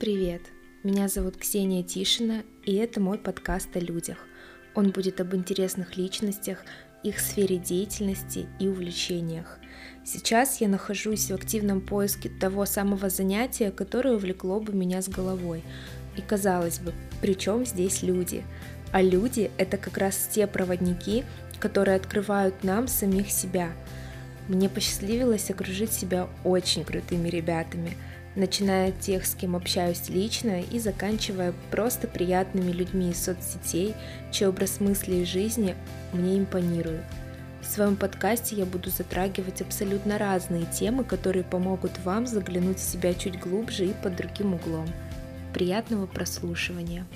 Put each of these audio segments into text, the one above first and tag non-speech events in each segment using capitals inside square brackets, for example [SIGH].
привет! Меня зовут Ксения Тишина, и это мой подкаст о людях. Он будет об интересных личностях, их сфере деятельности и увлечениях. Сейчас я нахожусь в активном поиске того самого занятия, которое увлекло бы меня с головой. И казалось бы, при чем здесь люди? А люди — это как раз те проводники, которые открывают нам самих себя. Мне посчастливилось окружить себя очень крутыми ребятами — начиная от тех, с кем общаюсь лично, и заканчивая просто приятными людьми из соцсетей, чей образ мысли и жизни мне импонирует. В своем подкасте я буду затрагивать абсолютно разные темы, которые помогут вам заглянуть в себя чуть глубже и под другим углом. Приятного прослушивания!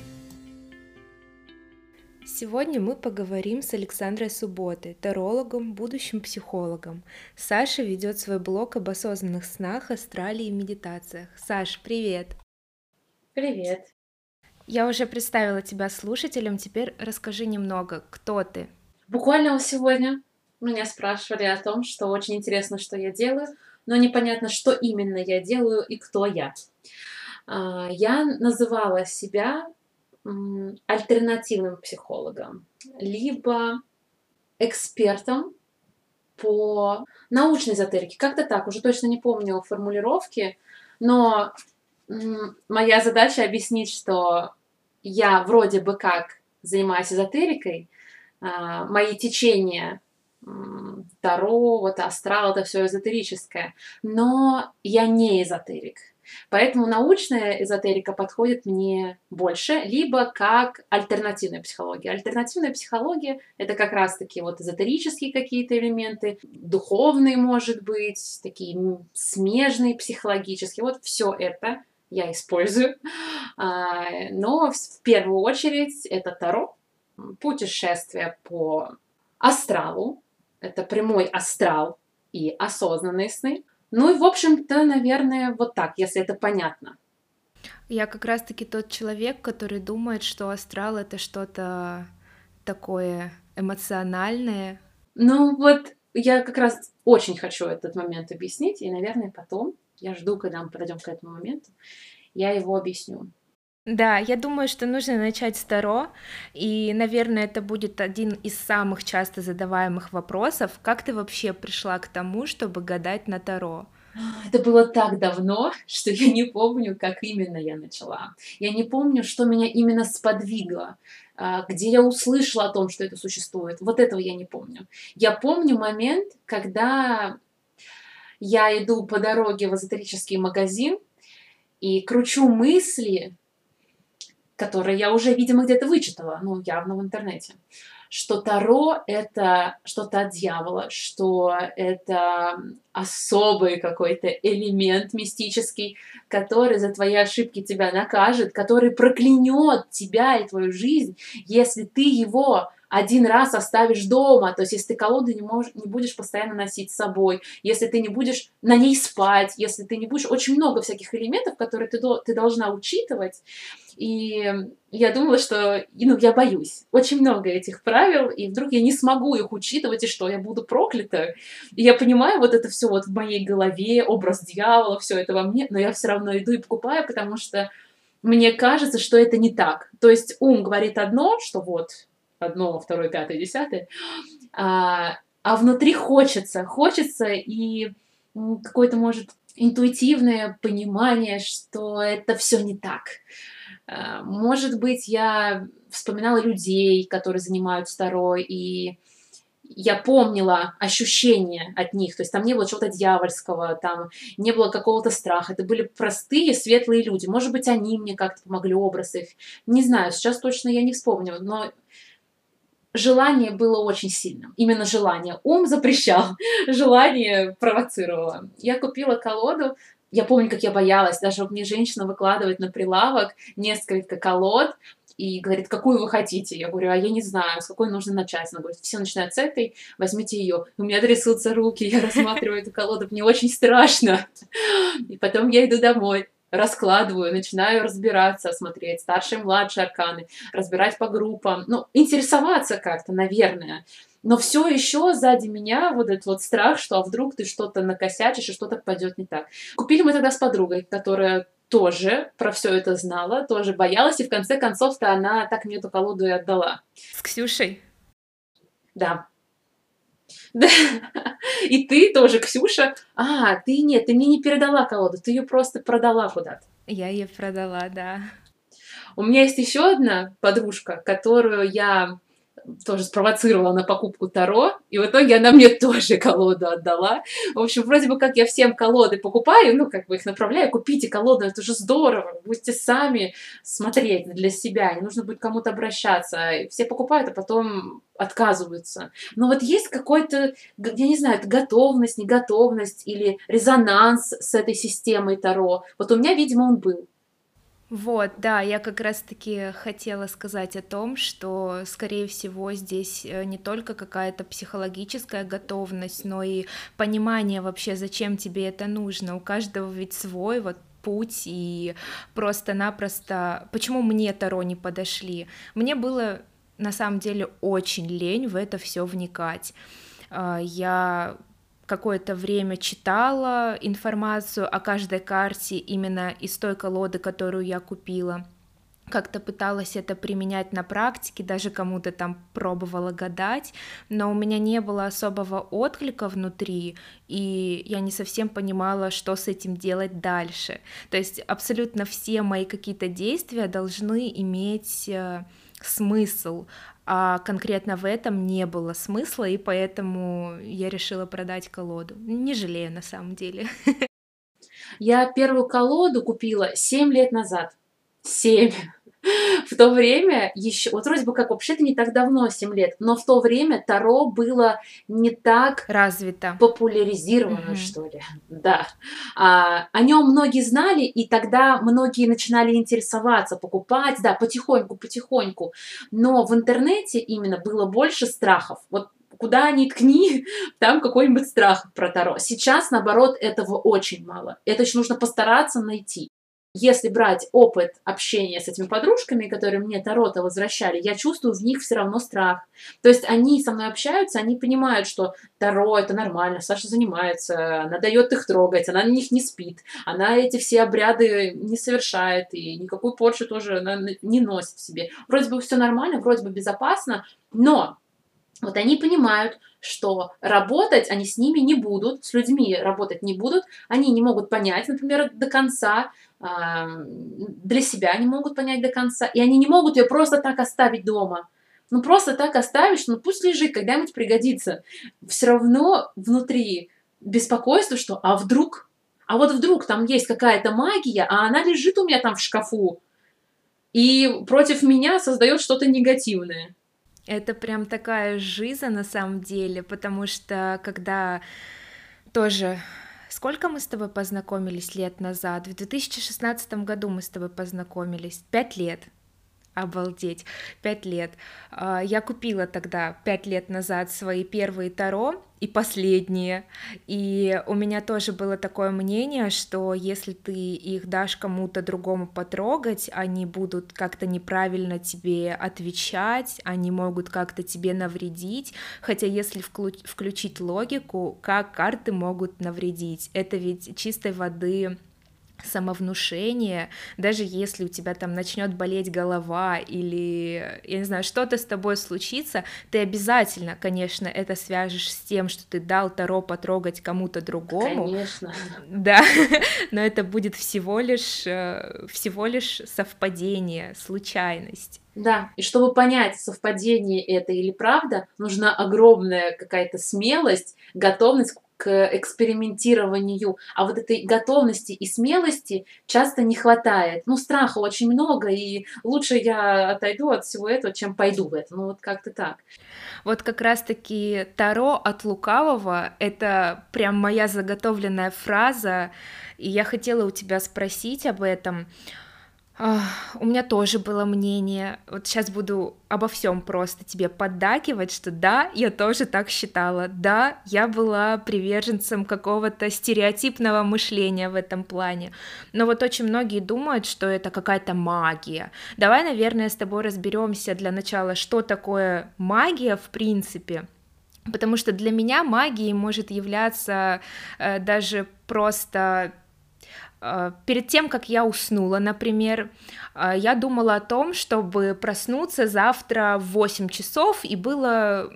Сегодня мы поговорим с Александрой Субботой, тарологом, будущим психологом. Саша ведет свой блог об осознанных снах, астрале и медитациях. Саш, привет! Привет! Я уже представила тебя слушателям, теперь расскажи немного, кто ты? Буквально сегодня меня спрашивали о том, что очень интересно, что я делаю, но непонятно, что именно я делаю и кто я. А, я называла себя альтернативным психологом, либо экспертом по научной эзотерике. Как-то так, уже точно не помню формулировки, но моя задача объяснить, что я вроде бы как занимаюсь эзотерикой, а, мои течения Таро, вот астрал, это все эзотерическое, но я не эзотерик. Поэтому научная эзотерика подходит мне больше, либо как альтернативная психология. Альтернативная психология — это как раз-таки вот эзотерические какие-то элементы, духовные, может быть, такие смежные психологические. Вот все это я использую. А, но в первую очередь это Таро, путешествие по астралу, это прямой астрал и осознанные сны — ну и, в общем-то, наверное, вот так, если это понятно. Я как раз-таки тот человек, который думает, что астрал — это что-то такое эмоциональное. Ну вот я как раз очень хочу этот момент объяснить, и, наверное, потом, я жду, когда мы подойдем к этому моменту, я его объясню. Да, я думаю, что нужно начать с Таро, и, наверное, это будет один из самых часто задаваемых вопросов. Как ты вообще пришла к тому, чтобы гадать на Таро? Это было так давно, [LAUGHS] что я не помню, как именно я начала. Я не помню, что меня именно сподвигло, а, где я услышала о том, что это существует. Вот этого я не помню. Я помню момент, когда я иду по дороге в эзотерический магазин и кручу мысли, которые я уже, видимо, где-то вычитала, ну, явно в интернете, что Таро — это что-то от дьявола, что это особый какой-то элемент мистический, который за твои ошибки тебя накажет, который проклянет тебя и твою жизнь, если ты его один раз оставишь дома, то есть если ты колоду не, можешь, не будешь постоянно носить с собой, если ты не будешь на ней спать, если ты не будешь... Очень много всяких элементов, которые ты, ты должна учитывать. И я думала, что, ну, я боюсь. Очень много этих правил, и вдруг я не смогу их учитывать, и что, я буду проклята. И я понимаю вот это все вот в моей голове, образ дьявола, все это во мне, но я все равно иду и покупаю, потому что мне кажется, что это не так. То есть ум говорит одно, что вот, одно, второе, пятое, десятое, а, а внутри хочется, хочется и какое-то, может, интуитивное понимание, что это все не так. А, может быть, я вспоминала людей, которые занимаются второй, и я помнила ощущения от них, то есть там не было чего-то дьявольского, там не было какого-то страха, это были простые, светлые люди. Может быть, они мне как-то помогли, образ их. Не знаю, сейчас точно я не вспомню, но желание было очень сильным. Именно желание. Ум запрещал, [LAUGHS] желание провоцировало. Я купила колоду, я помню, как я боялась, даже мне женщина выкладывает на прилавок несколько колод, и говорит, какую вы хотите? Я говорю, а я не знаю, с какой нужно начать. Она говорит, все начинают с этой, возьмите ее. У меня трясутся руки, я [LAUGHS] рассматриваю эту колоду, мне очень страшно. И потом я иду домой раскладываю, начинаю разбираться, смотреть старшие, младшие арканы, разбирать по группам, ну, интересоваться как-то, наверное. Но все еще сзади меня вот этот вот страх, что а вдруг ты что-то накосячишь и что-то пойдет не так. Купили мы тогда с подругой, которая тоже про все это знала, тоже боялась, и в конце концов-то она так мне эту колоду и отдала. С Ксюшей? Да. Да. И ты тоже, Ксюша. А, ты нет, ты мне не передала колоду, ты ее просто продала куда-то. Я ее продала, да. У меня есть еще одна подружка, которую я тоже спровоцировала на покупку Таро, и в итоге она мне [LAUGHS] тоже колоду отдала. В общем, вроде бы как я всем колоды покупаю, ну, как бы их направляю, купите колоду, это же здорово, будете сами смотреть для себя, не нужно будет кому-то обращаться. Все покупают, а потом отказываются. Но вот есть какой-то, я не знаю, готовность, неготовность или резонанс с этой системой Таро. Вот у меня, видимо, он был. Вот, да, я как раз-таки хотела сказать о том, что, скорее всего, здесь э, не только какая-то психологическая готовность, но и понимание вообще, зачем тебе это нужно. У каждого ведь свой вот путь и просто-напросто... Почему мне Таро не подошли? Мне было на самом деле очень лень в это все вникать. А, я какое-то время читала информацию о каждой карте именно из той колоды, которую я купила. Как-то пыталась это применять на практике, даже кому-то там пробовала гадать, но у меня не было особого отклика внутри, и я не совсем понимала, что с этим делать дальше. То есть абсолютно все мои какие-то действия должны иметь э, смысл, а конкретно в этом не было смысла, и поэтому я решила продать колоду. Не жалею на самом деле. Я первую колоду купила 7 лет назад. 7. [LAUGHS] В то время еще, вот вроде бы как вообще-то не так давно, 7 лет, но в то время Таро было не так развито, популяризировано, угу. что ли. Да. А, о нем многие знали, и тогда многие начинали интересоваться, покупать, да, потихоньку, потихоньку. Но в интернете именно было больше страхов. Вот куда ни ткни, [LAUGHS] там какой-нибудь страх про Таро. Сейчас, наоборот, этого очень мало. Это еще нужно постараться найти если брать опыт общения с этими подружками, которые мне Тарота возвращали, я чувствую в них все равно страх. То есть они со мной общаются, они понимают, что Таро это нормально, Саша занимается, она дает их трогать, она на них не спит, она эти все обряды не совершает и никакую порчу тоже она не носит в себе. Вроде бы все нормально, вроде бы безопасно, но вот они понимают, что работать они с ними не будут, с людьми работать не будут, они не могут понять, например, до конца, для себя не могут понять до конца, и они не могут ее просто так оставить дома. Ну, просто так оставишь, ну, пусть лежит, когда-нибудь пригодится. Все равно внутри беспокойство, что а вдруг, а вот вдруг там есть какая-то магия, а она лежит у меня там в шкафу, и против меня создает что-то негативное. Это прям такая жиза на самом деле, потому что когда тоже Сколько мы с тобой познакомились лет назад? В 2016 году мы с тобой познакомились. Пять лет. Обалдеть, пять лет. А, я купила тогда пять лет назад свои первые Таро и последние. И у меня тоже было такое мнение, что если ты их дашь кому-то другому потрогать, они будут как-то неправильно тебе отвечать, они могут как-то тебе навредить. Хотя если включить логику, как карты могут навредить? Это ведь чистой воды самовнушение, даже если у тебя там начнет болеть голова или, я не знаю, что-то с тобой случится, ты обязательно, конечно, это свяжешь с тем, что ты дал Таро потрогать кому-то другому. Конечно. Да, [LAUGHS] но это будет всего лишь, э, всего лишь совпадение, случайность. Да, и чтобы понять, совпадение это или правда, нужна огромная какая-то смелость, готовность к экспериментированию, а вот этой готовности и смелости часто не хватает. Ну, страха очень много, и лучше я отойду от всего этого, чем пойду в это. Ну, вот как-то так. Вот как раз-таки Таро от лукавого — это прям моя заготовленная фраза, и я хотела у тебя спросить об этом. У меня тоже было мнение. Вот сейчас буду обо всем просто тебе поддакивать, что да, я тоже так считала. Да, я была приверженцем какого-то стереотипного мышления в этом плане. Но вот очень многие думают, что это какая-то магия. Давай, наверное, с тобой разберемся для начала, что такое магия в принципе. Потому что для меня магией может являться э, даже просто перед тем, как я уснула, например, э, я думала о том, чтобы проснуться завтра в 8 часов и было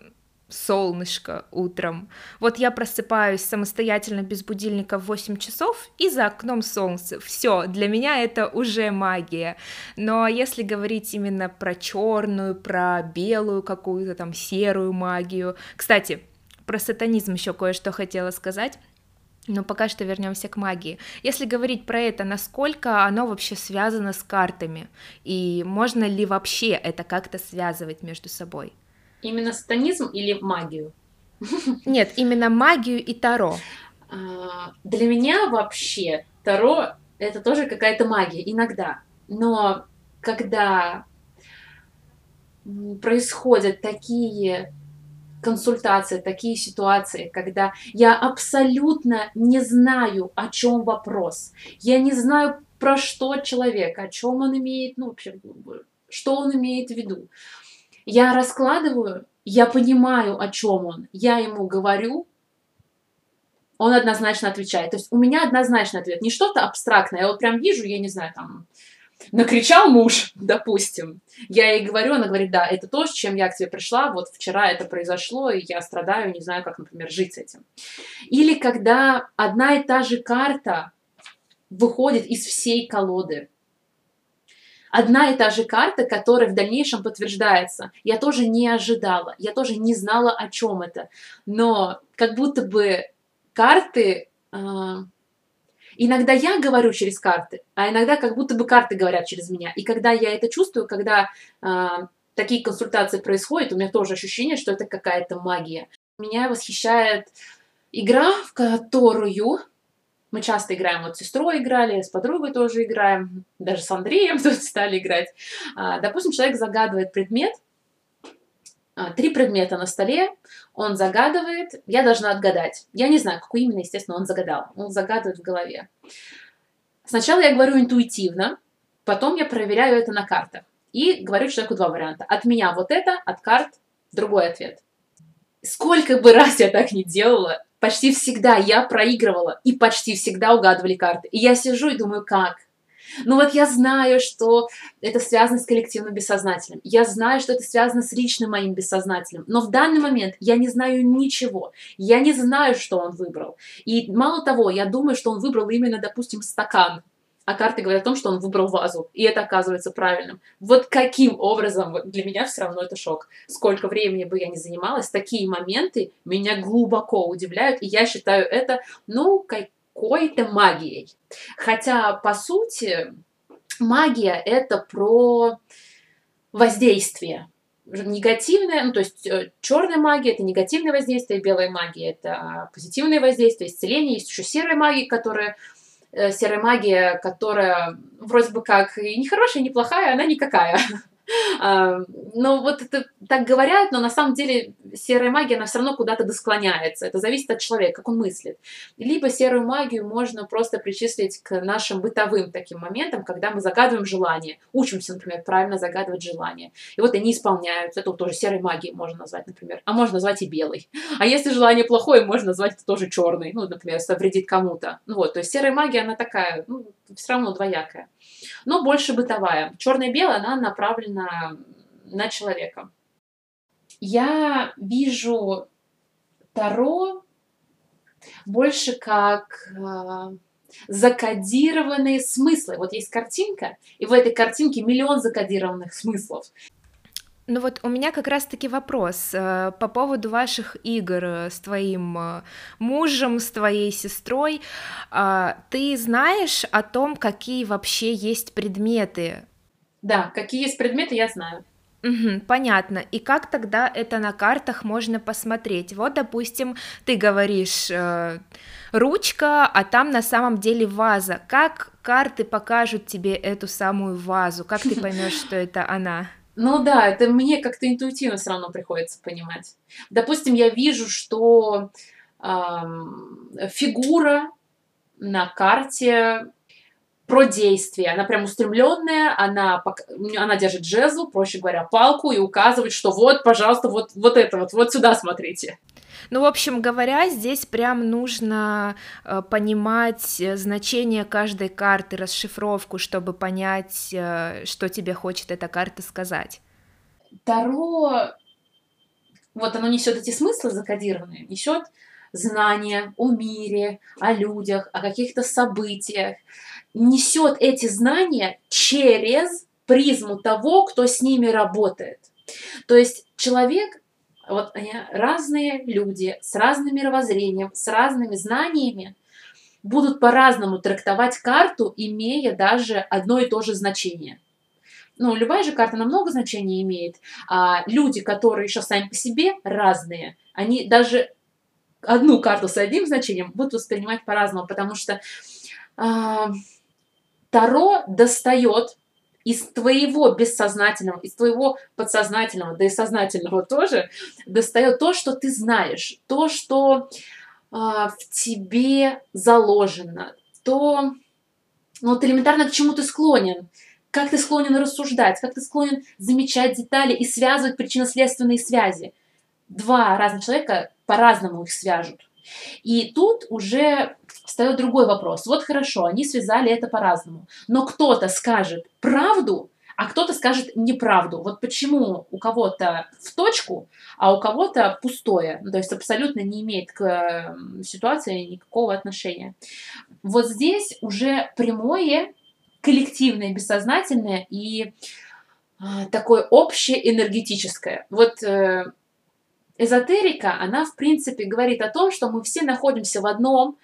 солнышко утром. Вот я просыпаюсь самостоятельно без будильника в 8 часов, и за окном солнце. Все, для меня это уже магия. Но если говорить именно про черную, про белую какую-то там серую магию. Кстати, про сатанизм еще кое-что хотела сказать. Но пока что вернемся к магии. Если говорить про это, насколько оно вообще связано с картами? И можно ли вообще это как-то связывать между собой? Именно сатанизм или магию? [LAUGHS] Нет, именно магию и Таро. А, для меня вообще Таро это тоже какая-то магия, иногда. Но когда происходят такие консультации, такие ситуации, когда я абсолютно не знаю, о чем вопрос. Я не знаю, про что человек, о чем он имеет, ну, вообще, что он имеет в виду. Я раскладываю, я понимаю, о чем он, я ему говорю, он однозначно отвечает. То есть у меня однозначный ответ, не что-то абстрактное. Я вот прям вижу, я не знаю, там, накричал муж, допустим. Я ей говорю, она говорит, да, это то, с чем я к тебе пришла, вот вчера это произошло, и я страдаю, не знаю, как, например, жить с этим. Или когда одна и та же карта выходит из всей колоды. Одна и та же карта, которая в дальнейшем подтверждается. Я тоже не ожидала, я тоже не знала, о чем это. Но как будто бы карты а, Иногда я говорю через карты, а иногда как будто бы карты говорят через меня. И когда я это чувствую, когда э, такие консультации происходят, у меня тоже ощущение, что это какая-то магия. Меня восхищает игра, в которую мы часто играем, вот с сестрой играли, с подругой тоже играем, даже с Андреем [LAUGHS] тут стали играть. А, допустим, человек загадывает предмет, а, три предмета на столе, он загадывает, я должна отгадать. Я не знаю, какой именно, естественно, он загадал. Он загадывает в голове. Сначала я говорю интуитивно, потом я проверяю это на картах. И говорю человеку два варианта. От меня вот это, от карт другой ответ. Сколько бы раз я так не делала, почти всегда я проигрывала, и почти всегда угадывали карты. И я сижу и думаю, как? Ну вот я знаю, что это связано с коллективным бессознательным. Я знаю, что это связано с личным моим бессознательным. Но в данный момент я не знаю ничего. Я не знаю, что он выбрал. И мало того, я думаю, что он выбрал именно, допустим, стакан. А карты говорят о том, что он выбрал вазу. И это оказывается правильным. Вот каким образом, для меня все равно это шок. Сколько времени бы я ни занималась, такие моменты меня глубоко удивляют. И я считаю это, ну, как какой-то магией. Хотя, по сути, магия — это про воздействие. Негативное, ну, то есть э, черная магия это негативное воздействие, белая магия это позитивное воздействие, исцеление. Есть еще серая магия, которая э, серая магия, которая вроде бы как и не хорошая, и не плохая, она никакая. [LAUGHS] Но вот это так говорят, но на самом деле серая магия, она все равно куда-то досклоняется. Это зависит от человека, как он мыслит. Либо серую магию можно просто причислить к нашим бытовым таким моментам, когда мы загадываем желание. Учимся, например, правильно загадывать желание. И вот они исполняются. Это тоже серой магией можно назвать, например. А можно назвать и белой. А если желание плохое, можно назвать это тоже черный. Ну, например, если вредит кому-то. Ну вот, то есть серая магия, она такая, ну, все равно двоякая. Но больше бытовая. Черная и белая, она направлена на человека. Я вижу Таро больше как э, закодированные смыслы. Вот есть картинка, и в этой картинке миллион закодированных смыслов. Ну вот у меня как раз-таки вопрос э, по поводу ваших игр э, с твоим э, мужем, с твоей сестрой. Э, ты знаешь о том, какие вообще есть предметы? Да, какие есть предметы, я знаю. Угу, понятно. И как тогда это на картах можно посмотреть? Вот, допустим, ты говоришь э, ручка, а там на самом деле ваза. Как карты покажут тебе эту самую вазу? Как ты [LAUGHS] поймешь, что это она? Ну да, это мне как-то интуитивно все равно приходится понимать. Допустим, я вижу, что эм, фигура на карте про действие. Она прям устремленная, она, она держит жезл, проще говоря, палку и указывает, что вот, пожалуйста, вот, вот это вот, вот сюда смотрите. Ну, в общем говоря, здесь прям нужно э, понимать э, значение каждой карты, расшифровку, чтобы понять, э, что тебе хочет эта карта сказать. Таро, вот оно несет эти смыслы закодированные, несет знания о мире, о людях, о каких-то событиях, несет эти знания через призму того, кто с ними работает. То есть человек вот они разные люди с разным мировоззрением, с разными знаниями будут по-разному трактовать карту, имея даже одно и то же значение. Ну, любая же карта намного значений имеет. А люди, которые еще сами по себе разные, они даже одну карту с одним значением будут воспринимать по-разному, потому что э, Таро достает из твоего бессознательного, из твоего подсознательного, да и сознательного тоже, достает то, что ты знаешь, то, что э, в тебе заложено, то, ну, вот элементарно к чему ты склонен, как ты склонен рассуждать, как ты склонен замечать детали и связывать причинно-следственные связи. Два разных человека по-разному их свяжут. И тут уже встает другой вопрос. Вот хорошо, они связали это по-разному. Но кто-то скажет правду, а кто-то скажет неправду. Вот почему у кого-то в точку, а у кого-то пустое. Ну, то есть абсолютно не имеет к ситуации никакого отношения. Вот здесь уже прямое, коллективное, бессознательное и а, такое общее энергетическое. Вот э, эзотерика, она в принципе говорит о том, что мы все находимся в одном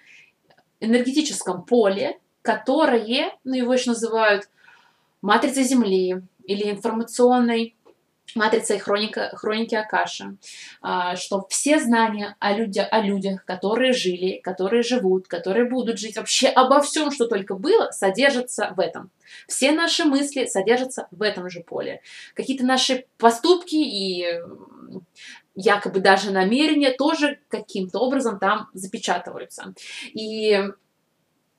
энергетическом поле, которое, ну его еще называют матрицей Земли или информационной матрицей хроника, хроники Акаша, а, что все знания о, людях, о людях, которые жили, которые живут, которые будут жить, вообще обо всем, что только было, содержатся в этом. Все наши мысли содержатся в этом же поле. Какие-то наши поступки и якобы даже намерения тоже каким-то образом там запечатываются. И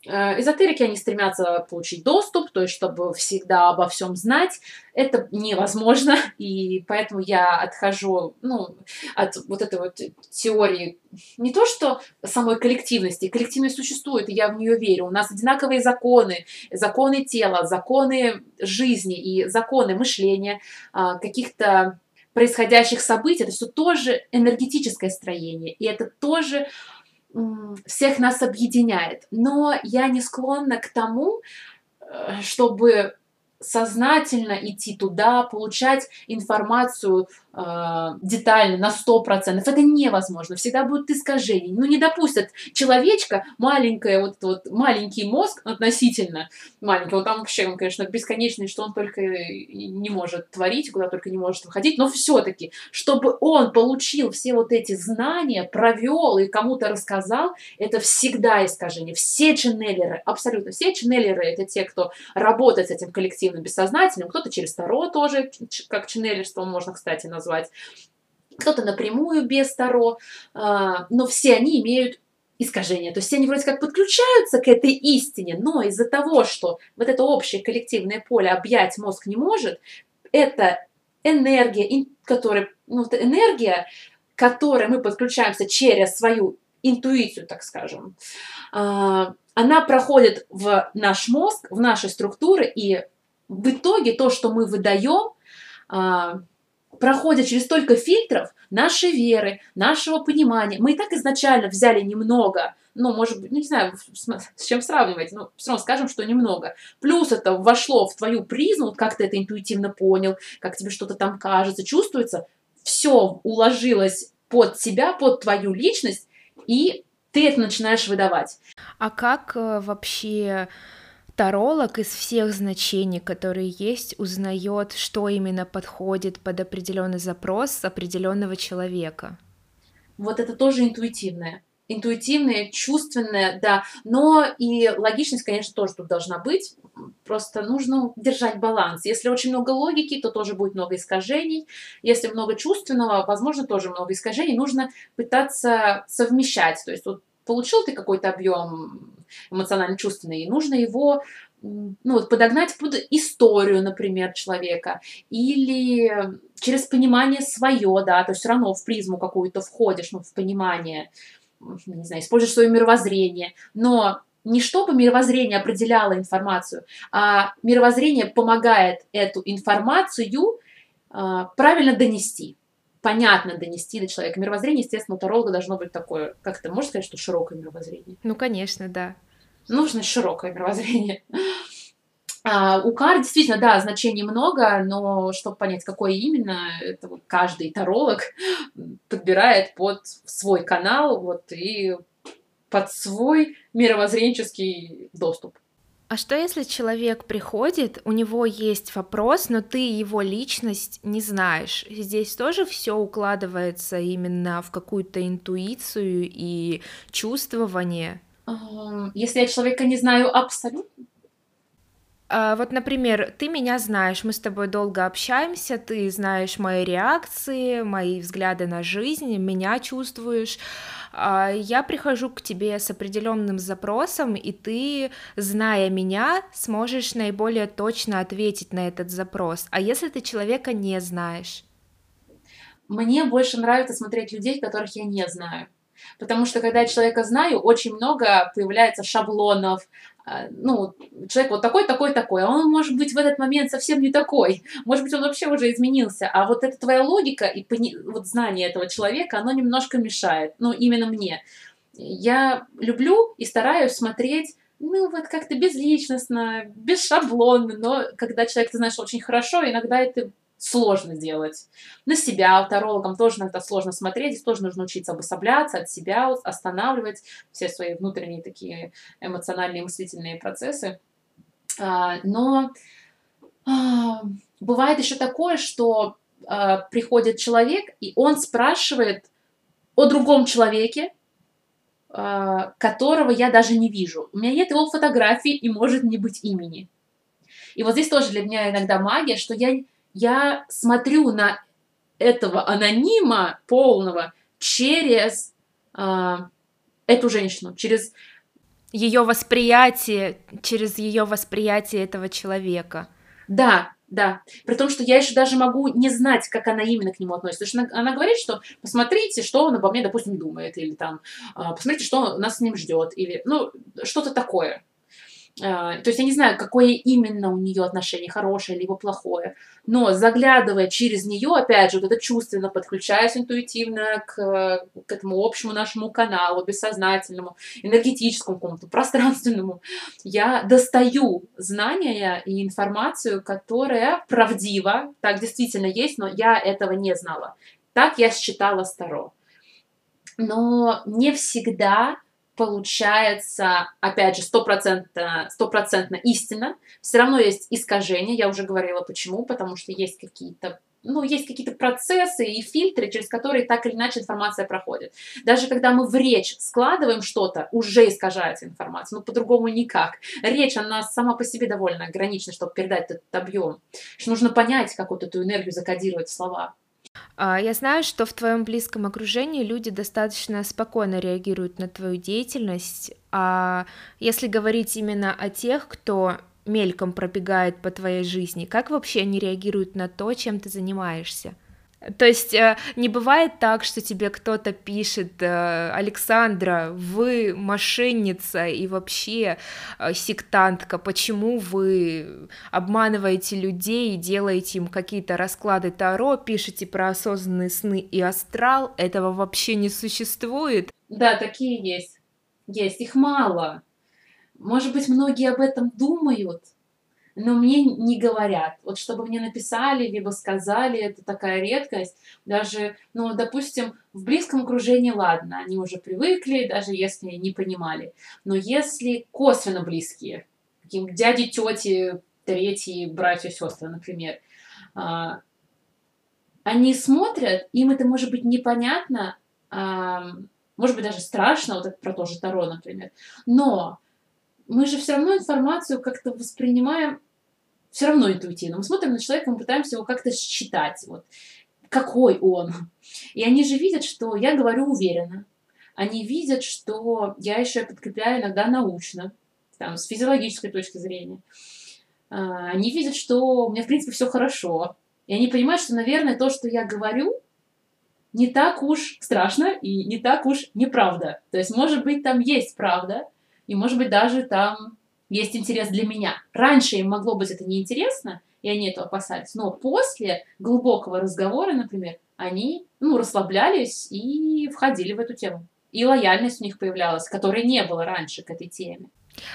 э, Эзотерики, они стремятся получить доступ, то есть чтобы всегда обо всем знать. Это невозможно, [LAUGHS] и поэтому я отхожу ну, от вот этой вот теории не то, что самой коллективности. Коллективность существует, и я в нее верю. У нас одинаковые законы, законы тела, законы жизни и законы мышления, а, каких-то происходящих событий, это все тоже энергетическое строение, и это тоже всех нас объединяет. Но я не склонна к тому, э, чтобы сознательно идти туда, получать информацию детально, на 100%. Это невозможно. Всегда будут искажения. Ну, не допустят человечка, маленькое, вот, вот маленький мозг относительно маленький, вот там вообще, он, конечно, бесконечный, что он только не может творить, куда только не может выходить, но все-таки, чтобы он получил все вот эти знания, провел и кому-то рассказал, это всегда искажение. Все ченнелеры, абсолютно все ченнелеры, это те, кто работает с этим коллективным бессознательным, кто-то через Таро тоже, как ченнелерство можно, кстати, назвать, кто-то напрямую без Таро, а, но все они имеют искажения. То есть они вроде как подключаются к этой истине, но из-за того, что вот это общее коллективное поле объять мозг не может, это энергия, которая, ну, это энергия, которой мы подключаемся через свою интуицию, так скажем, а, она проходит в наш мозг, в наши структуры, и в итоге то, что мы выдаем, проходит через столько фильтров нашей веры, нашего понимания. Мы и так изначально взяли немного, ну, может быть, ну, не знаю, с чем сравнивать, но все равно скажем, что немного. Плюс это вошло в твою призму, как ты это интуитивно понял, как тебе что-то там кажется, чувствуется, все уложилось под тебя, под твою личность, и ты это начинаешь выдавать. А как э, вообще таролог из всех значений, которые есть, узнает, что именно подходит под определенный запрос определенного человека. Вот это тоже интуитивное. Интуитивное, чувственное, да. Но и логичность, конечно, тоже тут должна быть. Просто нужно держать баланс. Если очень много логики, то тоже будет много искажений. Если много чувственного, возможно, тоже много искажений. Нужно пытаться совмещать. То есть вот получил ты какой-то объем эмоционально-чувственный, и нужно его ну, вот подогнать под историю, например, человека, или через понимание свое, да, то есть все равно в призму какую-то входишь, ну, в понимание, не знаю, используешь свое мировоззрение, но не чтобы мировоззрение определяло информацию, а мировоззрение помогает эту информацию а, правильно донести, понятно донести до человека. Мировоззрение, естественно, у таролога должно быть такое, как ты можешь сказать, что широкое мировоззрение? Ну, конечно, да. Нужно широкое мировоззрение. А, у карт действительно, да, значений много, но чтобы понять, какое именно, это вот каждый таролог подбирает под свой канал вот, и под свой мировоззренческий доступ. А что если человек приходит, у него есть вопрос, но ты его личность не знаешь? Здесь тоже все укладывается именно в какую-то интуицию и чувствование. Если я человека не знаю абсолютно, вот, например, ты меня знаешь, мы с тобой долго общаемся, ты знаешь мои реакции, мои взгляды на жизнь, меня чувствуешь. А, я прихожу к тебе с определенным запросом, и ты, зная меня, сможешь наиболее точно ответить на этот запрос. А если ты человека не знаешь? Мне больше нравится смотреть людей, которых я не знаю. Потому что когда я человека знаю, очень много появляется шаблонов, а, ну, человек вот такой, такой, такой, а он может быть в этот момент совсем не такой, может быть, он вообще уже изменился, а вот эта твоя логика и пони... вот знание этого человека, оно немножко мешает, ну, именно мне. Я люблю и стараюсь смотреть ну, вот как-то безличностно, бесшаблонно, но когда человек, ты знаешь, очень хорошо, иногда это сложно сделать. На себя, тарологам тоже иногда сложно смотреть, здесь тоже нужно учиться обособляться от себя, останавливать все свои внутренние такие эмоциональные мыслительные процессы. А, но а, бывает еще такое, что а, приходит человек, и он спрашивает о другом человеке, которого я даже не вижу. У меня нет его фотографии и может не быть имени. И вот здесь тоже для меня иногда магия, что я я смотрю на этого анонима полного через э, эту женщину, через ее восприятие, через ее восприятие этого человека. Да, да. При том, что я еще даже могу не знать, как она именно к нему относится. Потому что она, она говорит, что посмотрите, что он обо мне, допустим, думает, или там, э, посмотрите, что нас с ним ждет, или, ну, что-то такое. А, то есть я не знаю, какое именно у нее отношение, хорошее либо плохое, но заглядывая через нее, опять же, вот это чувственно, подключаясь интуитивно к, к этому общему нашему каналу, бессознательному, энергетическому какому-то, пространственному, я достаю знания и информацию, которая правдива, так действительно есть, но я этого не знала. Так я считала старо. Но не всегда получается, опять же, стопроцентно, стопроцентно истина. Все равно есть искажения, я уже говорила почему, потому что есть какие-то ну, есть какие-то процессы и фильтры, через которые так или иначе информация проходит. Даже когда мы в речь складываем что-то, уже искажается информация, ну, по-другому никак. Речь, она сама по себе довольно ограничена, чтобы передать этот объем. Что нужно понять, как вот эту энергию закодировать в слова. А, я знаю, что в твоем близком окружении люди достаточно спокойно реагируют на твою деятельность, а если говорить именно о тех, кто мельком пробегает по твоей жизни, как вообще они реагируют на то, чем ты занимаешься? То есть э, не бывает так, что тебе кто-то пишет, э, Александра, вы мошенница и вообще э, сектантка, почему вы обманываете людей делаете им какие-то расклады Таро, пишете про осознанные сны и астрал, этого вообще не существует? Да, такие есть. Есть, их мало. Может быть, многие об этом думают, но мне не говорят. Вот чтобы мне написали, либо сказали, это такая редкость. Даже, ну, допустим, в близком окружении, ладно, они уже привыкли, даже если не понимали. Но если косвенно близкие, каким дяди, тети, третьи, братья, сестры, например, а, они смотрят, им это может быть непонятно, а, может быть даже страшно, вот это про то же Таро, например, но мы же все равно информацию как-то воспринимаем все равно интуитивно. Мы смотрим на человека, мы пытаемся его как-то считать, вот, какой он. И они же видят, что я говорю уверенно. Они видят, что я еще подкрепляю иногда научно. там, с физиологической точки зрения. А, они видят, что у меня, в принципе, все хорошо. И они понимают, что, наверное, то, что я говорю, не так уж страшно и не так уж неправда. То есть, может быть, там есть правда, и, может быть, даже там есть интерес для меня. Раньше им могло быть это неинтересно, и они этого опасались. Но после глубокого разговора, например, они ну, расслаблялись и входили в эту тему. И лояльность у них появлялась, которой не было раньше к этой теме.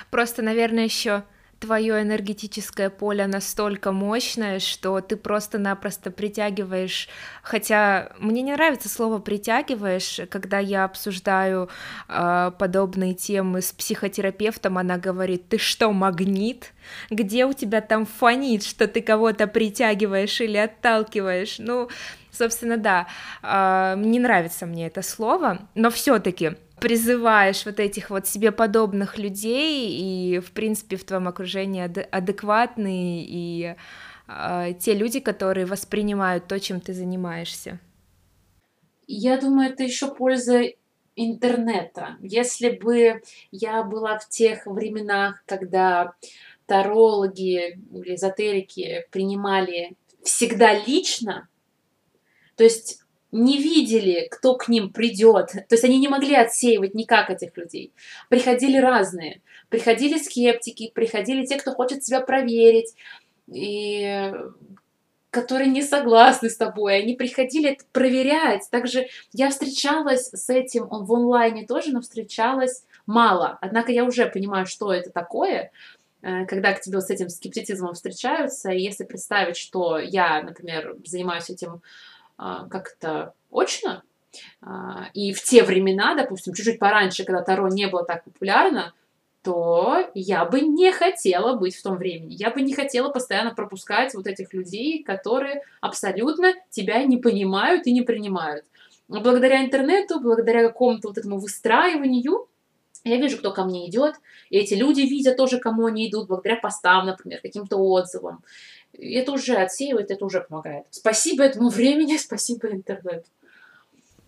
Просто, наверное, еще твое энергетическое поле настолько мощное, что ты просто-напросто притягиваешь, хотя мне не нравится слово притягиваешь, когда я обсуждаю э, подобные темы с психотерапевтом, она говорит, ты что, магнит? Где у тебя там фонит, что ты кого-то притягиваешь или отталкиваешь? Ну, собственно, да, э, не нравится мне это слово, но все-таки призываешь вот этих вот себе подобных людей, и, в принципе, в твоем окружении ад- адекватные и э, те люди, которые воспринимают то, чем ты занимаешься? Я думаю, это еще польза интернета. Если бы я была в тех временах, когда тарологи или эзотерики принимали всегда лично, то есть не видели, кто к ним придет. То есть они не могли отсеивать никак этих людей. Приходили разные. Приходили скептики, приходили те, кто хочет себя проверить, и которые не согласны с тобой. Они приходили проверять. Также я встречалась с этим в онлайне тоже, но встречалась мало. Однако я уже понимаю, что это такое э, когда к тебе с этим скептицизмом встречаются, и если представить, что я, например, занимаюсь этим как-то очно. А, и в те времена, допустим, чуть-чуть пораньше, когда Таро не было так популярно, то я бы не хотела быть в том времени. Я бы не хотела постоянно пропускать вот этих людей, которые абсолютно тебя не понимают и не принимают. Но благодаря интернету, благодаря какому-то вот этому выстраиванию, я вижу, кто ко мне идет, и эти люди видят тоже, кому они идут, благодаря постам, например, каким-то отзывам это уже отсеивает, это уже помогает. Спасибо этому [LAUGHS] времени, спасибо интернету.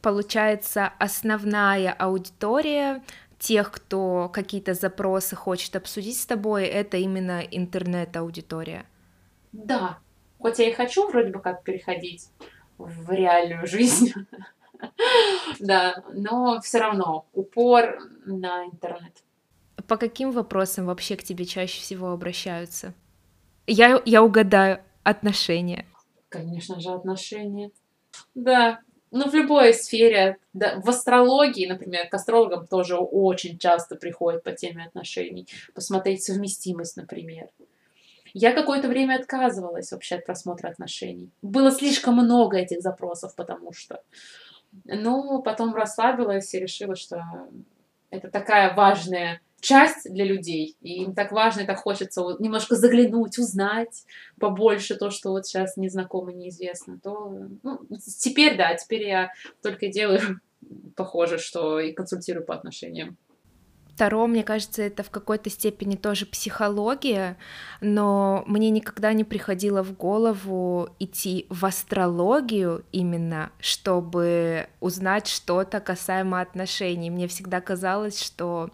Получается, основная аудитория тех, кто какие-то запросы хочет обсудить с тобой, это именно интернет-аудитория. Да, хоть я и хочу вроде бы как переходить в реальную жизнь, [LAUGHS] да, но все равно упор на интернет. По каким вопросам вообще к тебе чаще всего обращаются? Я, я угадаю отношения. Конечно же, отношения. Да, ну, в любой сфере, да, в астрологии, например, к астрологам тоже очень часто приходят по теме отношений, посмотреть совместимость, например. Я какое-то время отказывалась вообще от просмотра отношений. Было слишком много этих запросов, потому что... Но потом расслабилась и решила, что это такая важная часть для людей, и им так важно, и так хочется немножко заглянуть, узнать побольше то, что вот сейчас незнакомо, неизвестно, то ну, теперь, да, теперь я только делаю [LAUGHS] похоже, что и консультирую по отношениям. Таро, мне кажется, это в какой-то степени тоже психология, но мне никогда не приходило в голову идти в астрологию именно, чтобы узнать что-то касаемо отношений. Мне всегда казалось, что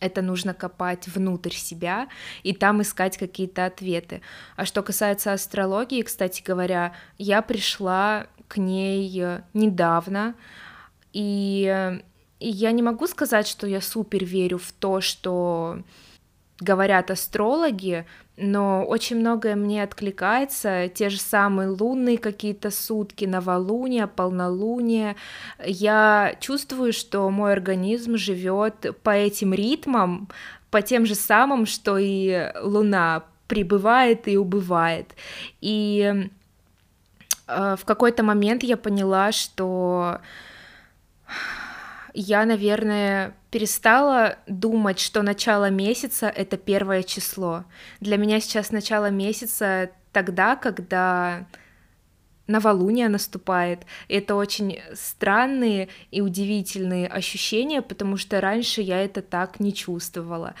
это нужно копать внутрь себя и там искать какие-то ответы. А что касается астрологии, кстати говоря, я пришла к ней э, недавно, э, и я не могу сказать, что я супер верю в то, что говорят астрологи, но очень многое мне откликается, те же самые лунные какие-то сутки, новолуние, полнолуние. Я чувствую, что мой организм живет по этим ритмам, по тем же самым, что и Луна прибывает и убывает. И э, в какой-то момент я поняла, что я, наверное, перестала думать, что начало месяца — это первое число. Для меня сейчас начало месяца тогда, когда новолуние наступает. Это очень странные и удивительные ощущения, потому что раньше я это так не чувствовала.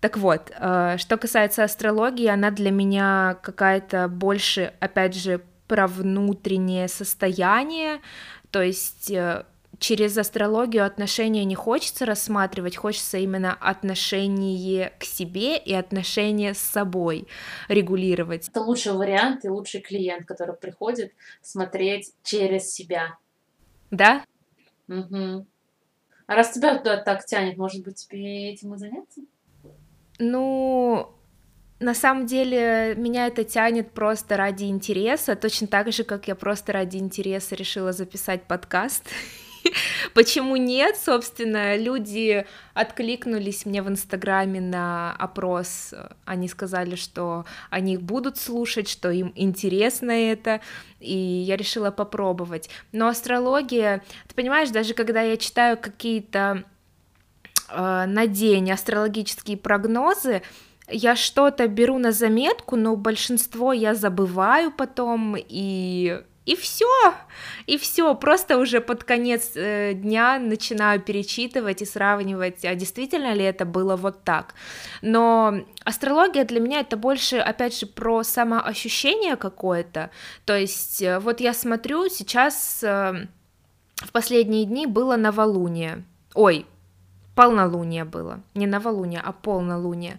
Так вот, э, что касается астрологии, она для меня какая-то больше, опять же, про внутреннее состояние, то есть э, через астрологию отношения не хочется рассматривать, хочется именно отношение к себе и отношение с собой регулировать. Это лучший вариант и лучший клиент, который приходит смотреть через себя. Да? Угу. А раз тебя туда так тянет, может быть, тебе этим и заняться? Ну, на самом деле меня это тянет просто ради интереса, точно так же, как я просто ради интереса решила записать подкаст. [LAUGHS] [LAUGHS] Почему нет? Собственно, люди откликнулись мне в Инстаграме на опрос. Они сказали, что они будут слушать, что им интересно это, и я решила попробовать. Но астрология, ты понимаешь, даже когда я читаю какие-то э, на день астрологические прогнозы, я что-то беру на заметку, но большинство я забываю потом, и и все, и все, просто уже под конец э, дня начинаю перечитывать и сравнивать, а действительно ли это было вот так. Но астрология для меня это больше, опять же, про самоощущение какое-то. То есть, э, вот я смотрю, сейчас э, в последние дни было новолуние. Ой, полнолуние было, не новолуние, а полнолуние.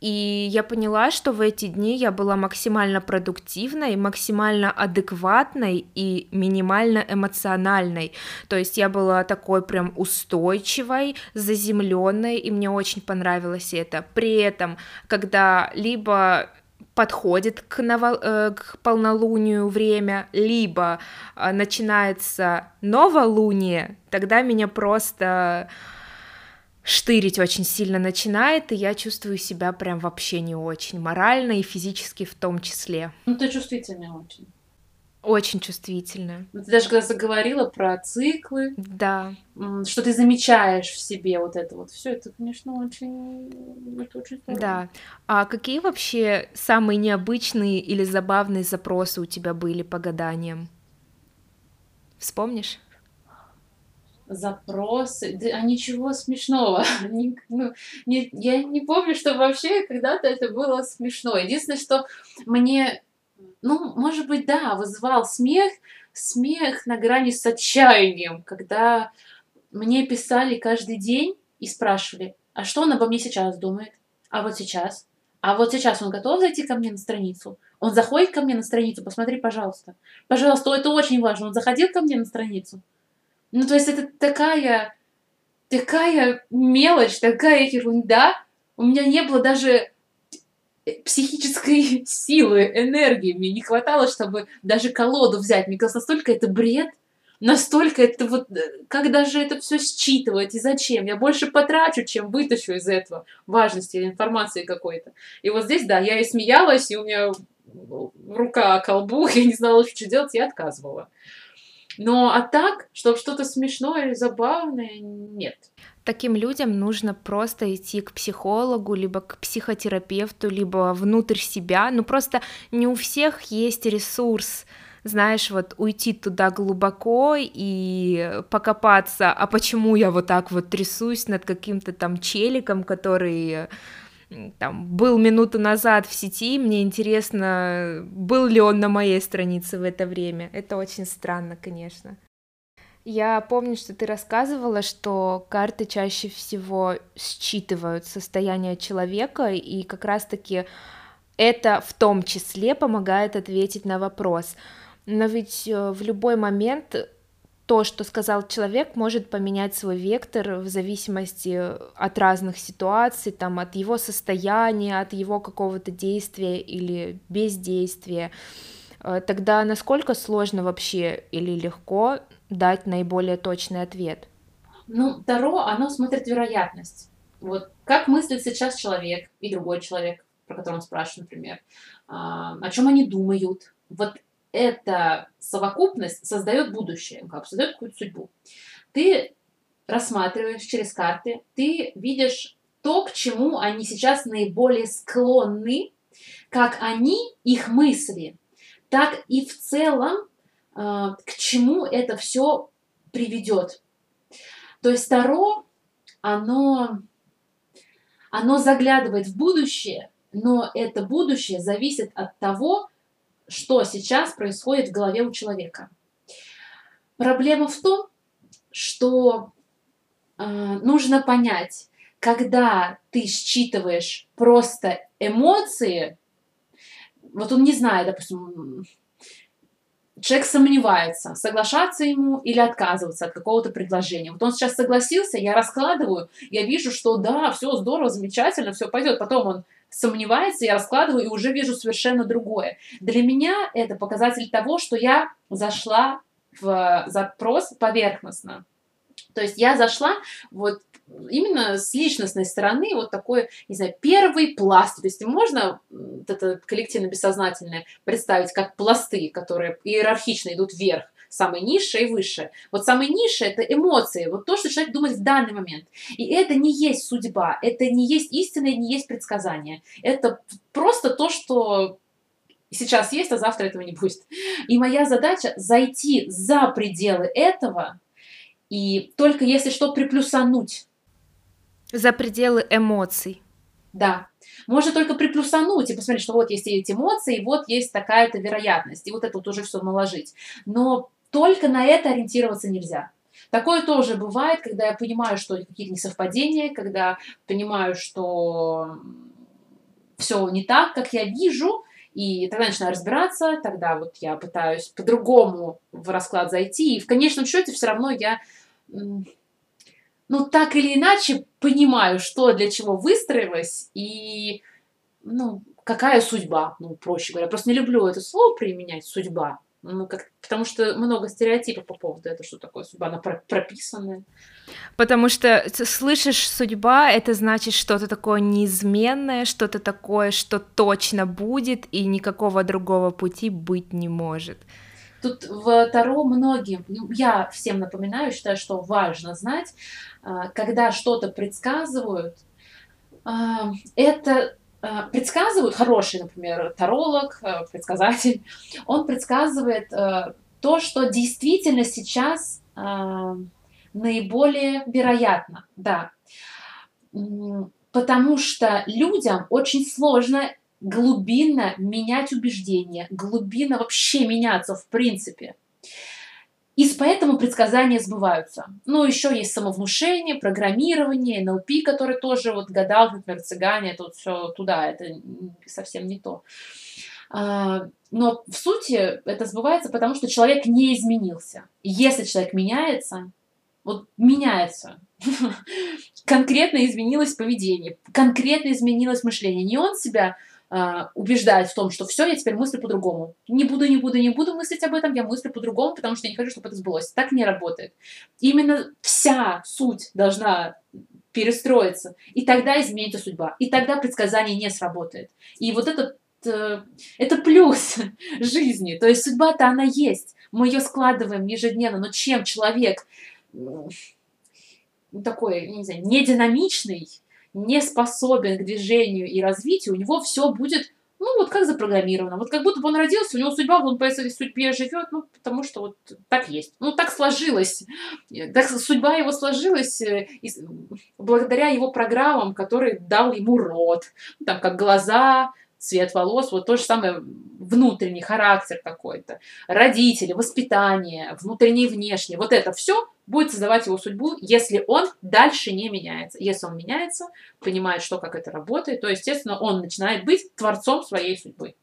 И я поняла, что в эти дни я была максимально продуктивной, максимально адекватной и минимально эмоциональной. То есть я была такой прям устойчивой, заземленной, и мне очень понравилось это. При этом, когда либо подходит к, ново... Э, к полнолунию время, либо э, начинается новолуние, тогда меня просто штырить очень сильно начинает, и я чувствую себя прям вообще не очень, морально и физически в том числе. Ну, ты чувствительная очень. Очень чувствительная. Ты даже когда заговорила про циклы, да. что ты замечаешь в себе вот это вот все, это, конечно, очень, это очень здорово. Да. А какие вообще самые необычные или забавные запросы у тебя были по гаданиям? Вспомнишь? Запросы, да, а ничего смешного. [LAUGHS] ну, не, я не помню, что вообще когда-то это было смешно. Единственное, что мне, ну, может быть, да, вызывал смех, смех на грани с отчаянием, когда мне писали каждый день и спрашивали, а что он обо мне сейчас думает? А вот сейчас? А вот сейчас он готов зайти ко мне на страницу? Он заходит ко мне на страницу? Посмотри, пожалуйста. Пожалуйста, это очень важно. Он заходил ко мне на страницу? Ну, то есть это такая, такая мелочь, такая ерунда. У меня не было даже психической [LAUGHS] силы, энергии. Мне не хватало, чтобы даже колоду взять. Мне казалось, настолько это бред, настолько это вот... Как даже это все считывать и зачем? Я больше потрачу, чем вытащу из этого важности или информации какой-то. И вот здесь, да, я и смеялась, и у меня рука колбу, [LAUGHS] я не знала, что делать, я отказывала. Но а так, чтобы что-то смешное или забавное, нет. Таким людям нужно просто идти к психологу, либо к психотерапевту, либо внутрь себя. Ну просто не у всех есть ресурс знаешь, вот уйти туда глубоко и покопаться, а почему я вот так вот трясусь над каким-то там челиком, который там, был минуту назад в сети, мне интересно, был ли он на моей странице в это время. Это очень странно, конечно. Я помню, что ты рассказывала, что карты чаще всего считывают состояние человека, и как раз-таки это в том числе помогает ответить на вопрос. Но ведь э, в любой момент то, что сказал человек, может поменять свой вектор в зависимости от разных ситуаций, там, от его состояния, от его какого-то действия или бездействия. Э, тогда насколько сложно вообще или легко дать наиболее точный ответ? Ну, Таро, оно смотрит вероятность. Вот как мыслит сейчас человек и другой человек, про которого он спрашивает, например, а, о чем они думают. Вот эта совокупность создает будущее, как создает какую-то судьбу. Ты рассматриваешь через карты, ты видишь то, к чему они сейчас наиболее склонны, как они, их мысли, так и в целом, э, к чему это все приведет. То есть Таро, оно, оно заглядывает в будущее, но это будущее зависит от того, что сейчас происходит в голове у человека. Проблема в том, что э, нужно понять, когда ты считываешь просто эмоции, вот он не знает, допустим, человек сомневается, соглашаться ему или отказываться от какого-то предложения. Вот он сейчас согласился, я раскладываю, я вижу, что да, все здорово, замечательно, все пойдет. Потом он сомневается, я раскладываю и уже вижу совершенно другое. Для меня это показатель того, что я зашла в запрос поверхностно. То есть я зашла вот именно с личностной стороны вот такой, не знаю, первый пласт. То есть можно вот это коллективно-бессознательное представить как пласты, которые иерархично идут вверх, самый низший и выше. Вот самый низший – это эмоции, вот то, что человек думает в данный момент. И это не есть судьба, это не есть истина, не есть предсказание. Это просто то, что сейчас есть, а завтра этого не будет. И моя задача – зайти за пределы этого, и только если что, приплюсануть за пределы эмоций. Да. Можно только приплюсануть и посмотреть, что вот есть эти эмоции, и вот есть такая-то вероятность, и вот это вот уже все наложить. Но только на это ориентироваться нельзя. Такое тоже бывает, когда я понимаю, что какие-то несовпадения, когда понимаю, что все не так, как я вижу, и тогда начинаю разбираться, тогда вот я пытаюсь по-другому в расклад зайти, и в конечном счете все равно я ну, так или иначе понимаю, что для чего выстроилось, и, ну, какая судьба, ну, проще говоря. Просто не люблю это слово применять, судьба. Ну, как, потому что много стереотипов по поводу этого, что такое судьба, она прописанная. Потому что слышишь судьба, это значит что-то такое неизменное, что-то такое, что точно будет, и никакого другого пути быть не может. Тут в Таро многим, ну, я всем напоминаю, считаю, что важно знать, а, когда что-то предсказывают, а, это предсказывают, хороший, например, таролог, предсказатель, он предсказывает то, что действительно сейчас наиболее вероятно, да. Потому что людям очень сложно глубинно менять убеждения, глубинно вообще меняться в принципе. И поэтому предсказания сбываются. Ну, еще есть самовнушение, программирование, НЛП, который тоже вот гадал, например, цыгане, вот все туда, это совсем не то. А, но в сути это сбывается, потому что человек не изменился. Если человек меняется, вот меняется, [LAUGHS] конкретно изменилось поведение, конкретно изменилось мышление. Не он себя а, убеждает в том, что все, я теперь мыслю по-другому. Не буду, не буду, не буду мыслить об этом, я мыслю по-другому, потому что я не хочу, чтобы это сбылось. Так не работает. Именно вся суть должна перестроиться, и тогда изменится судьба, и тогда предсказание не сработает. И вот этот э, это плюс [LAUGHS] жизни. То есть судьба-то она есть. Мы ее складываем ежедневно. Но чем человек такой, не знаю, не динамичный, не способен к движению и развитию, у него все будет, ну, вот как запрограммировано. Вот как будто бы он родился, у него судьба, он по этой судьбе живет, ну, потому что вот так есть. Ну, так сложилось. Так судьба его сложилась э, благодаря его программам, которые дал ему род. Там, как глаза, цвет волос, вот то же самое внутренний характер какой-то, родители, воспитание, внутреннее и внешнее, вот это все будет создавать его судьбу, если он дальше не меняется. Если он меняется, понимает, что как это работает, то, естественно, он начинает быть творцом своей судьбы.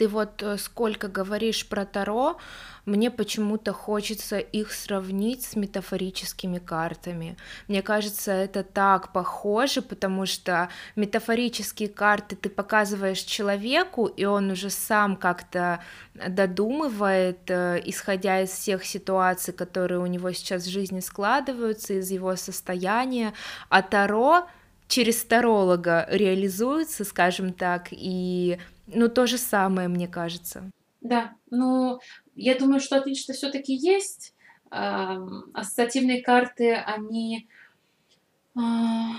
Ты вот э, сколько говоришь про Таро, мне почему-то хочется их сравнить с метафорическими картами. Мне кажется, это так похоже, потому что метафорические карты ты показываешь человеку, и он уже сам как-то додумывает, э, исходя из всех ситуаций, которые у него сейчас в жизни складываются, из его состояния, а Таро через таролога реализуется, скажем так, и ну, то же самое, мне кажется. Да, ну, я думаю, что отличие все-таки есть. Ассоциативные карты, они а,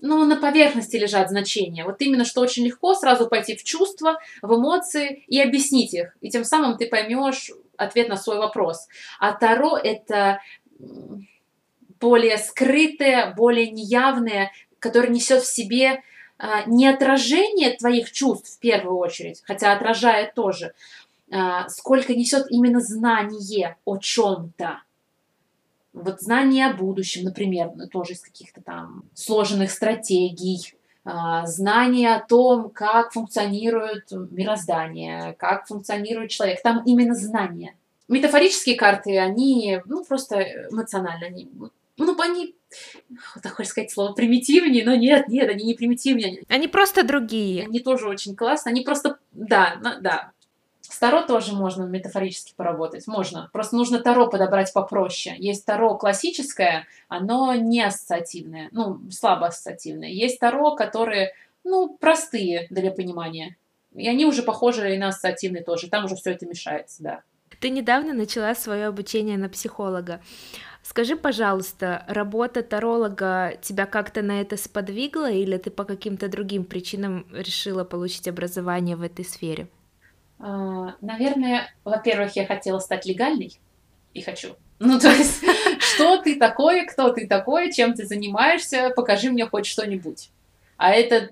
ну, на поверхности лежат значения. Вот именно, что очень легко сразу пойти в чувства, в эмоции и объяснить их. И тем самым ты поймешь ответ на свой вопрос. А Таро — это более скрытое, более неявное, которое несет в себе а, не отражение твоих чувств в первую очередь, хотя отражает тоже, а, сколько несет именно знание о чем-то. Вот знание о будущем, например, ну, тоже из каких-то там сложенных стратегий, а, знание о том, как функционирует мироздание, как функционирует человек. Там именно знание. Метафорические карты, они, ну, просто эмоционально, они, ну, они, так хочется сказать слово, примитивнее, но нет, нет, они не примитивнее. Они просто другие. Они тоже очень классные, они просто, да, да, с Таро тоже можно метафорически поработать, можно. Просто нужно Таро подобрать попроще. Есть Таро классическое, оно не ассоциативное, ну, слабо ассоциативное. Есть Таро, которые, ну, простые для понимания. И они уже похожи и на ассоциативные тоже. Там уже все это мешается, да. Ты недавно начала свое обучение на психолога. Скажи, пожалуйста, работа таролога тебя как-то на это сподвигла или ты по каким-то другим причинам решила получить образование в этой сфере? А, наверное, во-первых, я хотела стать легальной и хочу. Ну, то есть, [LAUGHS] что ты такое, кто ты такой, чем ты занимаешься, покажи мне хоть что-нибудь. А это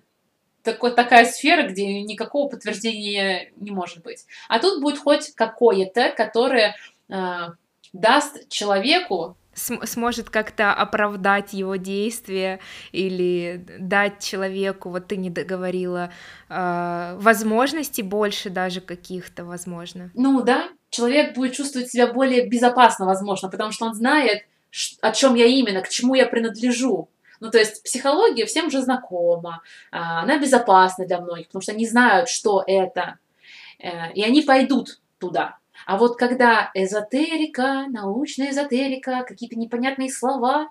такой, такая сфера, где никакого подтверждения не может быть. А тут будет хоть какое-то, которое э, даст человеку сможет как-то оправдать его действия или дать человеку, вот ты не договорила, э, возможностей больше даже каких-то, возможно. Ну да, человек будет чувствовать себя более безопасно, возможно, потому что он знает, о чем я именно, к чему я принадлежу. Ну, то есть психология всем уже знакома, а, она безопасна для многих, потому что они знают, что это, э, и они пойдут туда. А вот когда эзотерика, научная эзотерика, какие-то непонятные слова,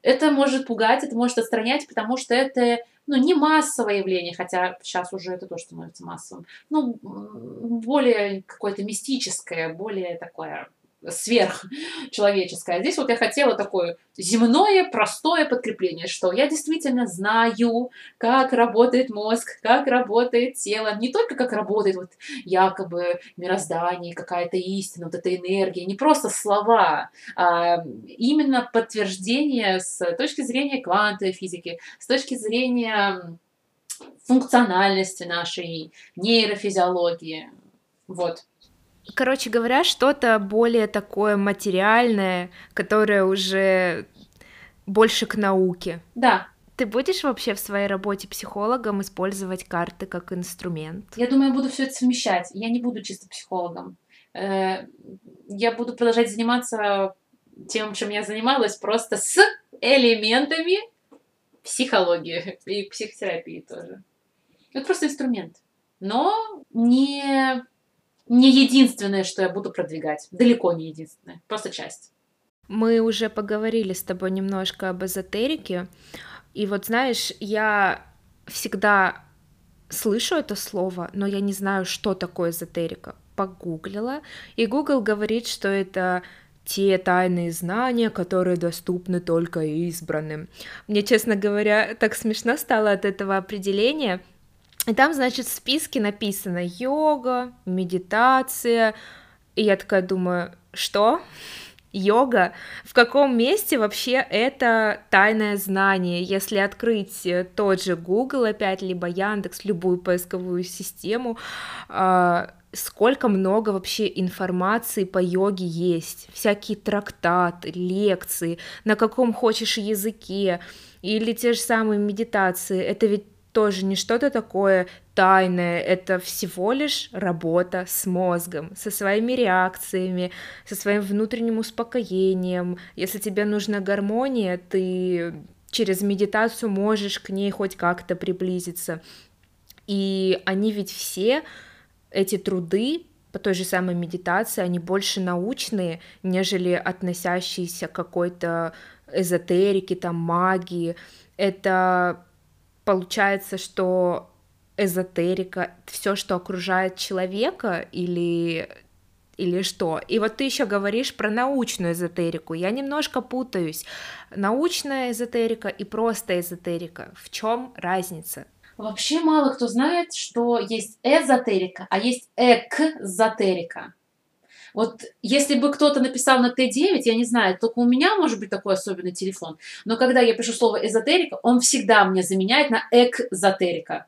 это может пугать, это может отстранять, потому что это ну, не массовое явление, хотя сейчас уже это тоже становится массовым, ну, более какое-то мистическое, более такое сверхчеловеческое. А здесь вот я хотела такое земное, простое подкрепление, что я действительно знаю, как работает мозг, как работает тело, не только как работает вот якобы мироздание, какая-то истина, вот эта энергия, не просто слова, а именно подтверждение с точки зрения квантовой физики, с точки зрения функциональности нашей нейрофизиологии. Вот. Короче говоря, что-то более такое материальное, которое уже больше к науке. Да. Ты будешь вообще в своей работе психологом использовать карты как инструмент? Я думаю, я буду все это совмещать. Я не буду чисто психологом. Э, я буду продолжать заниматься тем, чем я занималась, просто с элементами психологии и психотерапии тоже. Это просто инструмент. Но не не единственное, что я буду продвигать. Далеко не единственное. Просто часть. Мы уже поговорили с тобой немножко об эзотерике. И вот знаешь, я всегда слышу это слово, но я не знаю, что такое эзотерика. Погуглила, и Google говорит, что это те тайные знания, которые доступны только избранным. Мне, честно говоря, так смешно стало от этого определения, и там, значит, в списке написано йога, медитация. И я такая думаю, что? Йога? В каком месте вообще это тайное знание? Если открыть э, тот же Google опять, либо Яндекс, любую поисковую систему, а, сколько много вообще информации по йоге есть, всякие трактаты, лекции, на каком хочешь языке, или те же самые медитации, это ведь тоже не что-то такое тайное, это всего лишь работа с мозгом, со своими реакциями, со своим внутренним успокоением. Если тебе нужна гармония, ты через медитацию можешь к ней хоть как-то приблизиться. И они ведь все, эти труды по той же самой медитации, они больше научные, нежели относящиеся к какой-то эзотерике, там, магии. Это получается, что эзотерика, все, что окружает человека, или или что? И вот ты еще говоришь про научную эзотерику. Я немножко путаюсь. Научная эзотерика и просто эзотерика. В чем разница? Вообще мало кто знает, что есть эзотерика, а есть экзотерика. Вот если бы кто-то написал на Т9, я не знаю, только у меня может быть такой особенный телефон, но когда я пишу слово эзотерика, он всегда мне заменяет на экзотерика.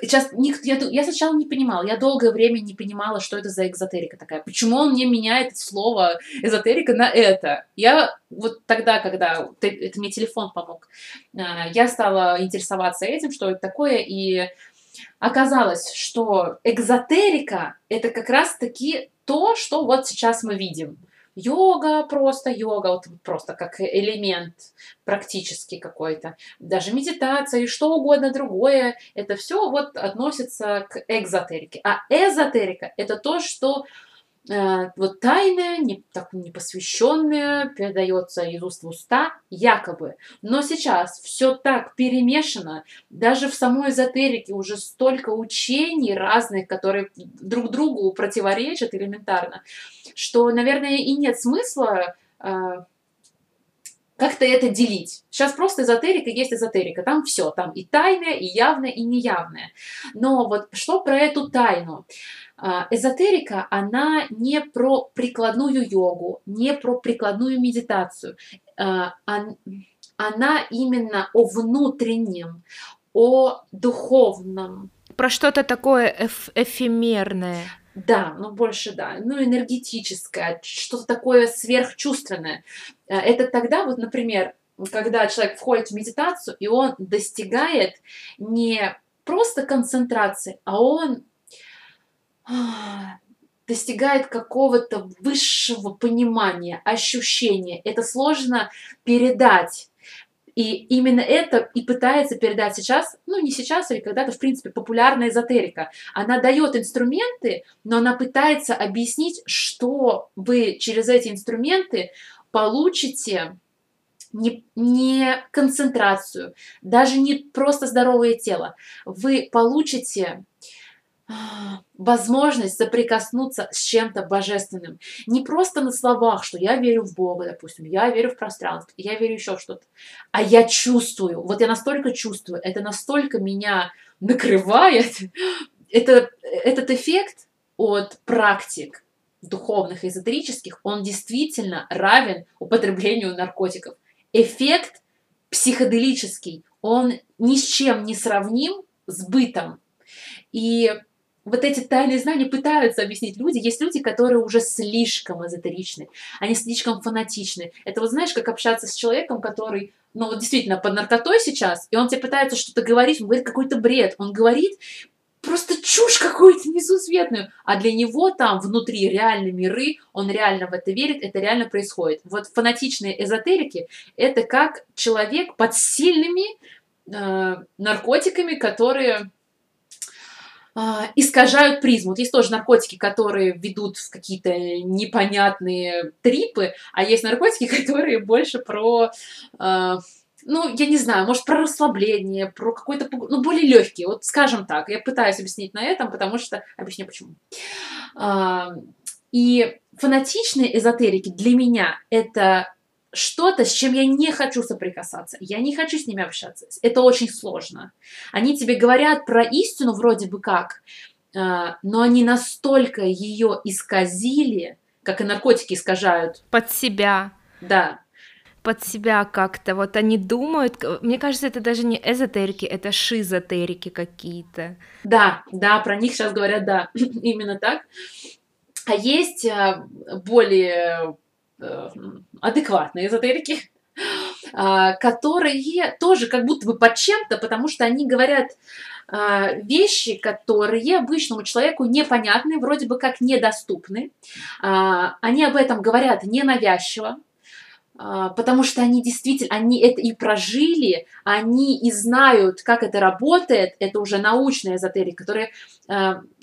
Сейчас я, я сначала не понимала, я долгое время не понимала, что это за экзотерика такая. Почему он мне меняет слово эзотерика на это? Я вот тогда, когда это мне телефон помог, а, я стала интересоваться этим, что это такое, и оказалось, что экзотерика это как раз-таки то, что вот сейчас мы видим. Йога просто, йога, вот просто как элемент практически какой-то, даже медитация и что угодно другое, это все вот относится к экзотерике. А эзотерика – это то, что вот тайное, не, так, непосвященное, передается из уст в уста, якобы. Но сейчас все так перемешано, даже в самой эзотерике уже столько учений разных, которые друг другу противоречат элементарно, что, наверное, и нет смысла э, как-то это делить. Сейчас просто эзотерика есть эзотерика. Там все, там и тайное, и явное, и неявное. Но вот что про эту тайну? А, эзотерика, она не про прикладную йогу, не про прикладную медитацию. А, она именно о внутреннем, о духовном. Про что-то такое эф эфемерное. Да, ну больше да, ну энергетическое, что-то такое сверхчувственное. А, это тогда, вот, например, когда человек входит в медитацию, и он достигает не просто концентрации, а он достигает какого-то высшего понимания, ощущения. Это сложно передать. И именно это и пытается передать сейчас, ну не сейчас, или когда-то, в принципе, популярная эзотерика. Она дает инструменты, но она пытается объяснить, что вы через эти инструменты получите не, не концентрацию, даже не просто здоровое тело. Вы получите возможность соприкоснуться с чем-то божественным. Не просто на словах, что я верю в Бога, допустим, я верю в пространство, я верю еще в что-то, а я чувствую, вот я настолько чувствую, это настолько меня накрывает, это, этот эффект от практик духовных эзотерических, он действительно равен употреблению наркотиков. Эффект психоделический, он ни с чем не сравним с бытом. И вот эти тайные знания пытаются объяснить люди. Есть люди, которые уже слишком эзотеричны, они слишком фанатичны. Это вот знаешь, как общаться с человеком, который, ну вот действительно под наркотой сейчас, и он тебе пытается что-то говорить, он говорит какой-то бред. Он говорит просто чушь какую-то несусветную. А для него там внутри реальные миры, он реально в это верит, это реально происходит. Вот фанатичные эзотерики – это как человек под сильными э, наркотиками, которые искажают призму. Вот есть тоже наркотики, которые ведут в какие-то непонятные трипы, а есть наркотики, [LAUGHS] которые больше про а, ну, я не знаю, может, про расслабление, про какой-то, ну, более легкий, вот скажем так. Я пытаюсь объяснить на этом, потому что... Объясню, почему. А, и фанатичные эзотерики для меня это что-то, с чем я не хочу соприкасаться. Я не хочу с ними общаться. Это очень сложно. Они тебе говорят про истину вроде бы как, а, но они настолько ее исказили, как и наркотики искажают. Под себя. Да. Под себя как-то. Вот они думают, мне кажется, это даже не эзотерики, это шизотерики какие-то. Да, да, про них сейчас говорят, да, [LAUGHS] именно так. А есть а, более Э, адекватные эзотерики, а, которые тоже как будто бы под чем-то, потому что они говорят а, вещи, которые обычному человеку непонятны, вроде бы как недоступны. А, они об этом говорят ненавязчиво, потому что они действительно, они это и прожили, они и знают, как это работает, это уже научная эзотерика, которая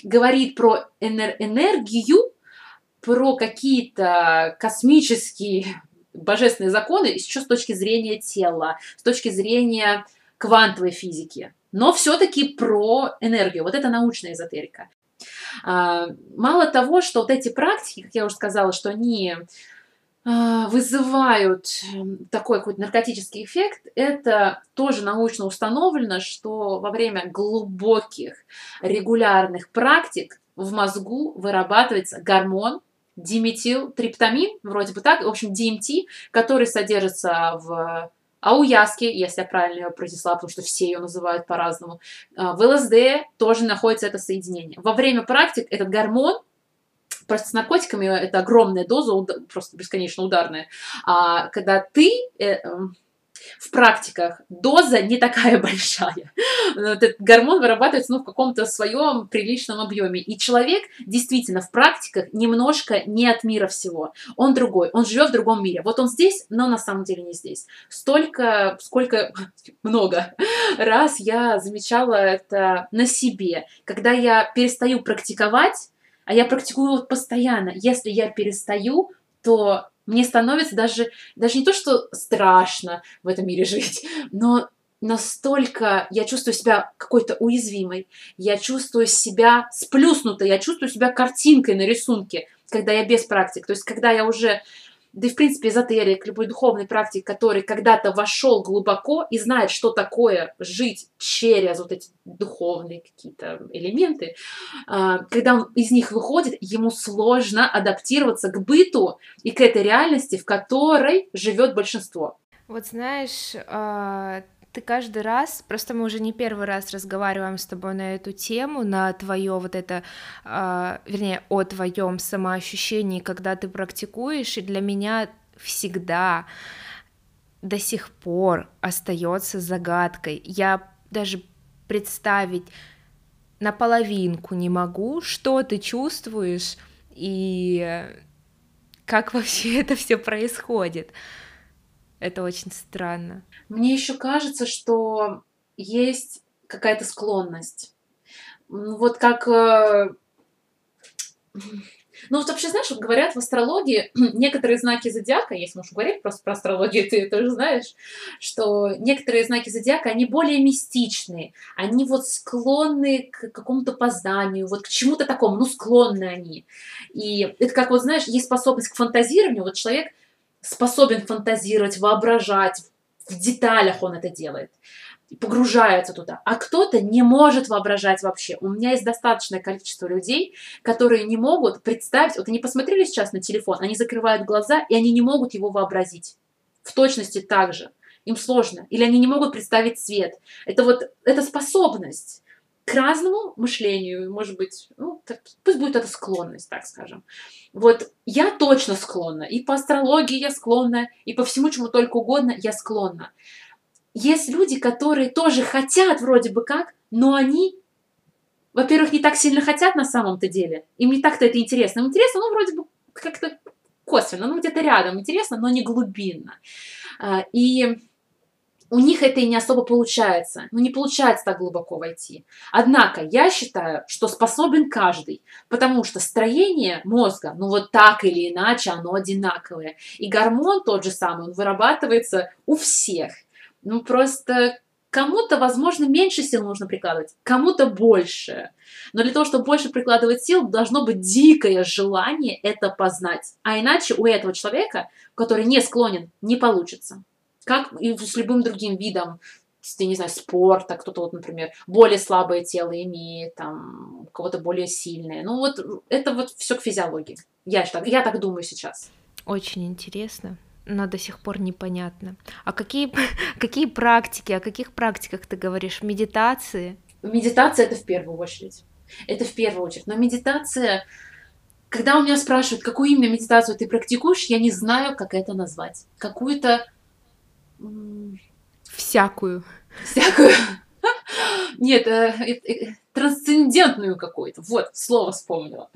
говорит про энергию, про какие-то космические божественные законы еще с точки зрения тела, с точки зрения квантовой физики. Но все-таки про энергию. Вот это научная эзотерика. А, мало того, что вот эти практики, как я уже сказала, что они а, вызывают такой какой-то наркотический эффект, это тоже научно установлено, что во время глубоких регулярных практик в мозгу вырабатывается гормон, диметилтриптамин, вроде бы так, в общем, DMT, который содержится в А у Яски, если я правильно ее произнесла, потому что все ее называют по-разному, в ЛСД тоже находится это соединение. Во время практик этот гормон Просто с наркотиками это огромная доза, просто бесконечно ударная. А когда ты э, эм, в практиках доза не такая [LAUGHS] большая. Этот гормон вырабатывается ну, в каком-то своем приличном объеме. И человек действительно в практиках немножко не от мира всего. Он другой, он живет в другом мире. Вот он здесь, но на самом деле не здесь. Столько, сколько, [LAUGHS] много раз я замечала это на себе. Когда я перестаю практиковать, а я практикую вот постоянно. Если я перестаю, то мне становится даже, даже не то, что страшно в этом мире [LAUGHS] жить, но настолько я чувствую себя какой-то уязвимой, я чувствую себя сплюснутой, я чувствую себя картинкой на рисунке, когда я без практик. То есть, когда я уже да и, в принципе, эзотерик, любой духовный практик, который когда-то вошел глубоко и знает, что такое жить через вот эти духовные какие-то элементы, а, когда он из них выходит, ему сложно адаптироваться к быту и к этой реальности, в которой живет большинство. Вот знаешь, а, ты каждый раз, просто мы уже не первый раз разговариваем с тобой на эту тему, на твое вот это, э, вернее, о твоем самоощущении, когда ты практикуешь, и для меня всегда до сих пор остается загадкой. Я даже представить наполовинку не могу, что ты чувствуешь и как вообще [LAUGHS] это все происходит. Это очень странно. Мне еще кажется, что есть какая-то склонность. Вот как... Э, [SNIFFS] ну, вот вообще, знаешь, говорят в астрологии, [CLEARS THROAT] некоторые знаки зодиака, если уж говорить просто про астрологию, [LAUGHS] ты тоже знаешь, что некоторые знаки зодиака, они более мистичные, они вот склонны к какому-то познанию, вот к чему-то такому, ну, склонны они. И это как вот, знаешь, есть способность к фантазированию, вот человек способен фантазировать, воображать, в деталях он это делает, погружается туда. А кто-то не может воображать вообще. У меня есть достаточное количество людей, которые не могут представить, вот они посмотрели сейчас на телефон, они закрывают глаза, и они не могут его вообразить. В точности так же. Им сложно. Или они не могут представить цвет. Это вот, это способность к разному мышлению, может быть, ну, так, пусть будет эта склонность, так скажем. Вот я точно склонна, и по астрологии я склонна, и по всему, чему только угодно я склонна. Есть люди, которые тоже хотят вроде бы как, но они, во-первых, не так сильно хотят на самом-то деле, им не так-то это интересно. Им интересно, ну, вроде бы как-то косвенно, ну, где-то рядом интересно, но не глубинно. А, и у них это и не особо получается. Ну, не получается так глубоко войти. Однако, я считаю, что способен каждый, потому что строение мозга, ну, вот так или иначе, оно одинаковое. И гормон тот же самый, он вырабатывается у всех. Ну, просто кому-то, возможно, меньше сил нужно прикладывать, кому-то больше. Но для того, чтобы больше прикладывать сил, должно быть дикое желание это познать. А иначе у этого человека, который не склонен, не получится. Как и с любым другим видом, ты, не знаю, спорта, кто-то вот, например, более слабое тело имеет, там, у кого-то более сильное. Ну вот это вот все к физиологии. Я так, я так думаю сейчас. Очень интересно но до сих пор непонятно. А какие, [LAUGHS] какие практики, о каких практиках ты говоришь? Медитации? Медитация это в первую очередь. Это в первую очередь. Но медитация, когда у меня спрашивают, какую именно медитацию ты практикуешь, я не знаю, как это назвать. Какую-то Всякую. Всякую. [LAUGHS] Нет, э, э, э, трансцендентную какую-то. Вот, слово вспомнила.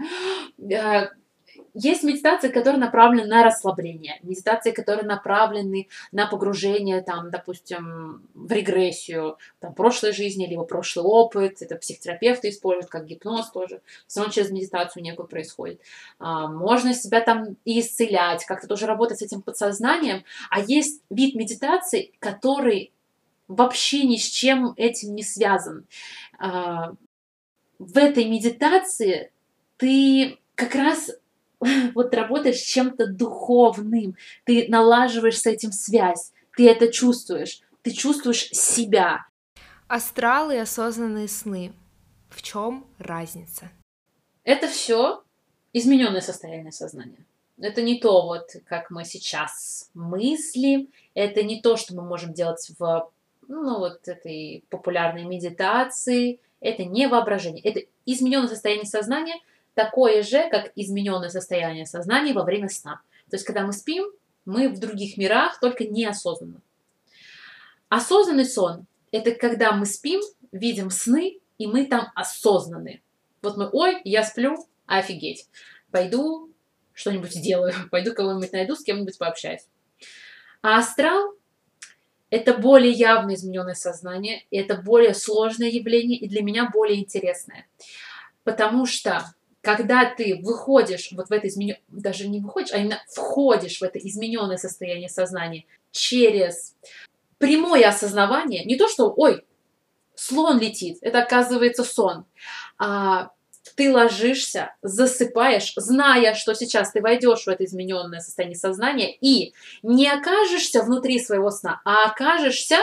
Есть медитации, которые направлены на расслабление, медитации, которые направлены на погружение, там, допустим, в регрессию там, прошлой жизни, либо прошлый опыт. Это психотерапевты используют, как гипноз тоже. Все равно через медитацию некую происходит. А, можно себя там и исцелять, как-то тоже работать с этим подсознанием. А есть вид медитации, который вообще ни с чем этим не связан. А, в этой медитации ты как раз [LAUGHS] вот работаешь с чем-то духовным, ты налаживаешь с этим связь, ты это чувствуешь, ты чувствуешь себя. Астралы и осознанные сны. В чем разница? Это все измененное состояние сознания. Это не то, вот как мы сейчас мыслим, это не то, что мы можем делать в ну, вот этой популярной медитации, это не воображение, это измененное состояние сознания, такое же, как измененное состояние сознания во время сна. То есть, когда мы спим, мы в других мирах, только неосознанно. Осознанный сон – это когда мы спим, видим сны, и мы там осознаны. Вот мы, ой, я сплю, офигеть, пойду что-нибудь сделаю, [LAUGHS] пойду кого-нибудь найду, с кем-нибудь пообщаюсь. А астрал – это более явное измененное сознание, это более сложное явление, и для меня более интересное. Потому что когда ты выходишь вот в это измененное, даже не выходишь, а именно входишь в это измененное состояние сознания через прямое осознавание, не то, что, ой, слон летит, это оказывается сон, а ты ложишься, засыпаешь, зная, что сейчас ты войдешь в это измененное состояние сознания и не окажешься внутри своего сна, а окажешься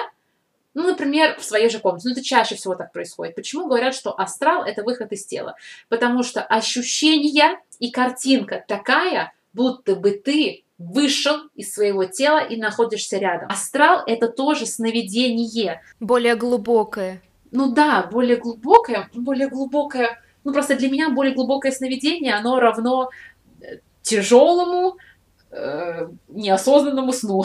ну, например, в своей же комнате. Ну, это чаще всего так происходит. Почему говорят, что астрал – это выход из тела? Потому что ощущение и картинка такая, будто бы ты вышел из своего тела и находишься рядом. Астрал – это тоже сновидение. Более глубокое. Ну да, более глубокое, более глубокое. Ну просто для меня более глубокое сновидение, оно равно э, тяжелому, э, неосознанному сну.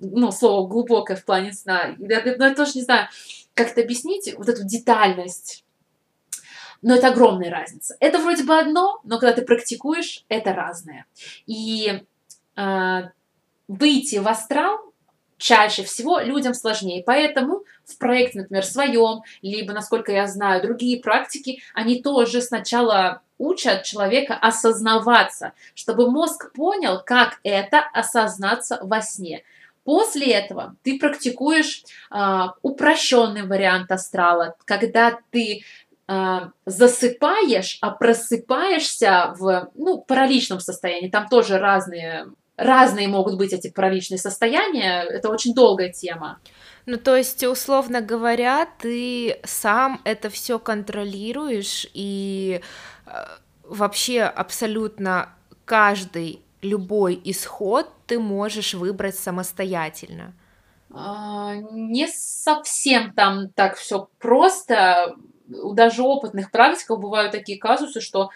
ну, слово глубокое в плане сна. Но я тоже не знаю, как это объяснить, вот эту детальность. Но это огромная разница. Это вроде бы одно, но когда ты практикуешь, это разное. И э, выйти в астрал чаще всего людям сложнее. Поэтому в проекте, например, своем, либо, насколько я знаю, другие практики, они тоже сначала учат человека осознаваться, чтобы мозг понял, как это осознаться во сне. После этого ты практикуешь э, упрощенный вариант астрала, когда ты э, засыпаешь, а просыпаешься в ну, параличном состоянии. Там тоже разные, разные могут быть эти параличные состояния. Это очень долгая тема. Ну, то есть, условно говоря, ты сам это все контролируешь и э, вообще абсолютно каждый любой исход ты можешь выбрать самостоятельно. А, не совсем там так все просто. У даже опытных практиков бывают такие казусы, что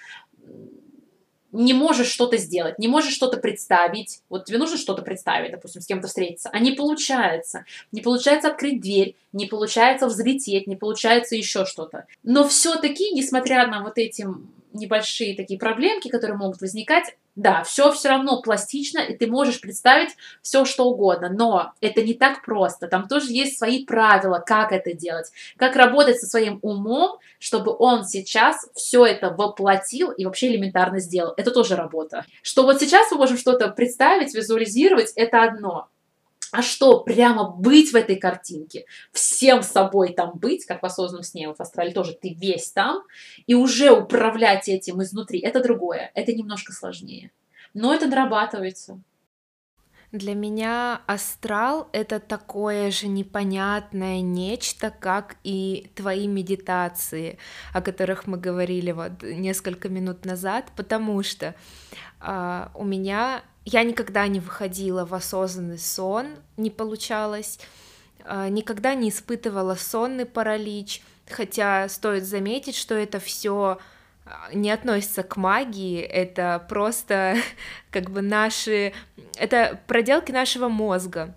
не можешь что-то сделать, не можешь что-то представить. Вот тебе нужно что-то представить, допустим, с кем-то встретиться, а не получается. Не получается открыть дверь, не получается взлететь, не получается еще что-то. Но все-таки, несмотря на вот эти небольшие такие проблемки, которые могут возникать, да, все все равно пластично, и ты можешь представить все, что угодно, но это не так просто. Там тоже есть свои правила, как это делать, как работать со своим умом, чтобы он сейчас все это воплотил и вообще элементарно сделал. Это тоже работа. Что вот сейчас мы можем что-то представить, визуализировать, это одно. А что, прямо быть в этой картинке, всем собой там быть, как в осознанном сне, в астрале тоже ты весь там, и уже управлять этим изнутри, это другое, это немножко сложнее. Но это дорабатывается. Для меня астрал — это такое же непонятное нечто, как и твои медитации, о которых мы говорили вот несколько минут назад, потому что э, у меня я никогда не выходила в осознанный сон, не получалось, э, никогда не испытывала сонный паралич, хотя стоит заметить, что это все не относится к магии, это просто [LAUGHS] как бы наши, это проделки нашего мозга.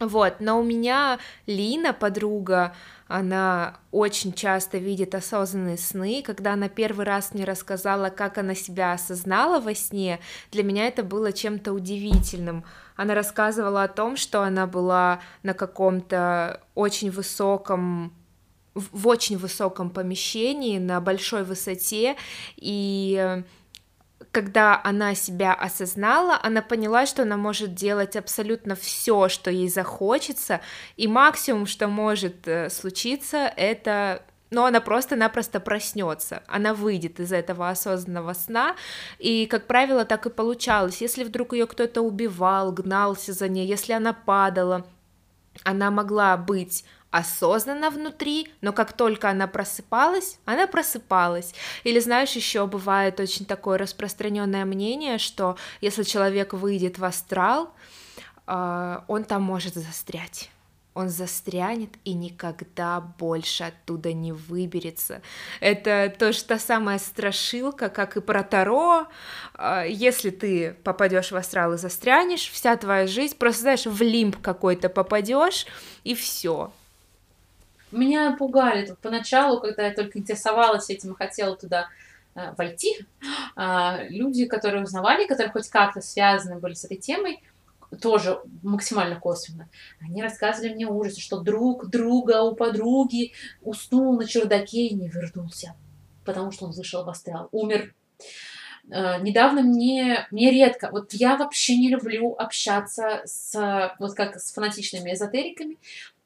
Вот, но у меня Лина, подруга, она очень часто видит осознанные сны. Когда она первый раз мне рассказала, как она себя осознала во сне, для меня это было чем-то удивительным. Она рассказывала о том, что она была на каком-то очень высоком в очень высоком помещении, на большой высоте, и э, когда она себя осознала, она поняла, что она может делать абсолютно все, что ей захочется, и максимум, что может э, случиться, это но она просто-напросто проснется, она выйдет из этого осознанного сна, и, как правило, так и получалось. Если вдруг ее кто-то убивал, гнался за ней, если она падала, она могла быть осознанно внутри, но как только она просыпалась, она просыпалась. Или знаешь, еще бывает очень такое распространенное мнение, что если человек выйдет в астрал, а, он там может застрять он застрянет и никогда больше оттуда не выберется. Это тоже та самая страшилка, как и про Таро. А, если ты попадешь в астрал и застрянешь, вся твоя жизнь, просто знаешь, в лимб какой-то попадешь, и все. Меня пугали поначалу, когда я только интересовалась этим и хотела туда э, войти, э, люди, которые узнавали, которые хоть как-то связаны были с этой темой, тоже максимально косвенно. Они рассказывали мне ужасы, что друг друга у подруги уснул на чердаке и не вернулся, потому что он вышел в астрал, умер. Uh, недавно мне, мне редко, вот я вообще не люблю общаться с, вот как с фанатичными эзотериками,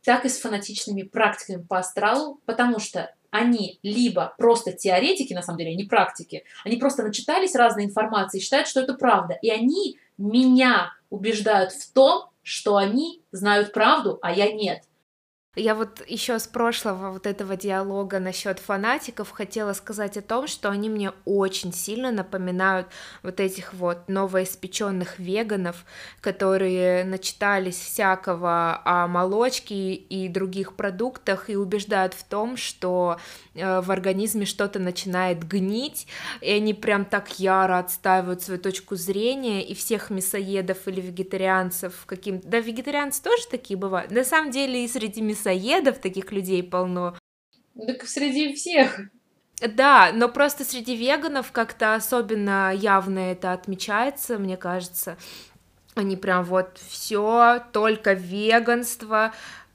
так и с фанатичными практиками по астралу, потому что они либо просто теоретики, на самом деле, не практики, они просто начитались разной информации и считают, что это правда. И они меня убеждают в том, что они знают правду, а я нет. Я вот еще с прошлого вот этого диалога насчет фанатиков хотела сказать о том, что они мне очень сильно напоминают вот этих вот новоиспеченных веганов, которые начитались всякого о молочке и других продуктах и убеждают в том, что э, в организме что-то начинает гнить, и они прям так яро отстаивают свою точку зрения, и всех мясоедов или вегетарианцев каким... Да, вегетарианцы тоже такие бывают. На самом деле и среди мясоедов мясоедов таких людей полно. Так среди всех. Да, но просто среди веганов как-то особенно явно это отмечается, мне кажется. Они прям вот все, только веганство,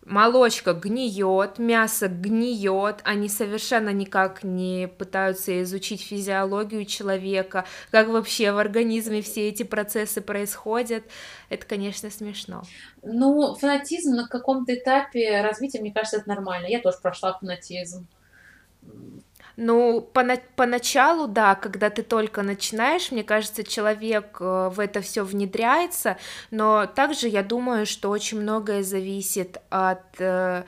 молочка гниет, мясо гниет, они совершенно никак не пытаются изучить физиологию человека, как вообще в организме все эти процессы происходят. Это, конечно, смешно. Ну, фанатизм на каком-то этапе развития, мне кажется, это нормально. Я тоже прошла фанатизм. Ну, по поначалу, да, когда ты только начинаешь, мне кажется, человек э, в это все внедряется, но также я думаю, что очень многое зависит от э,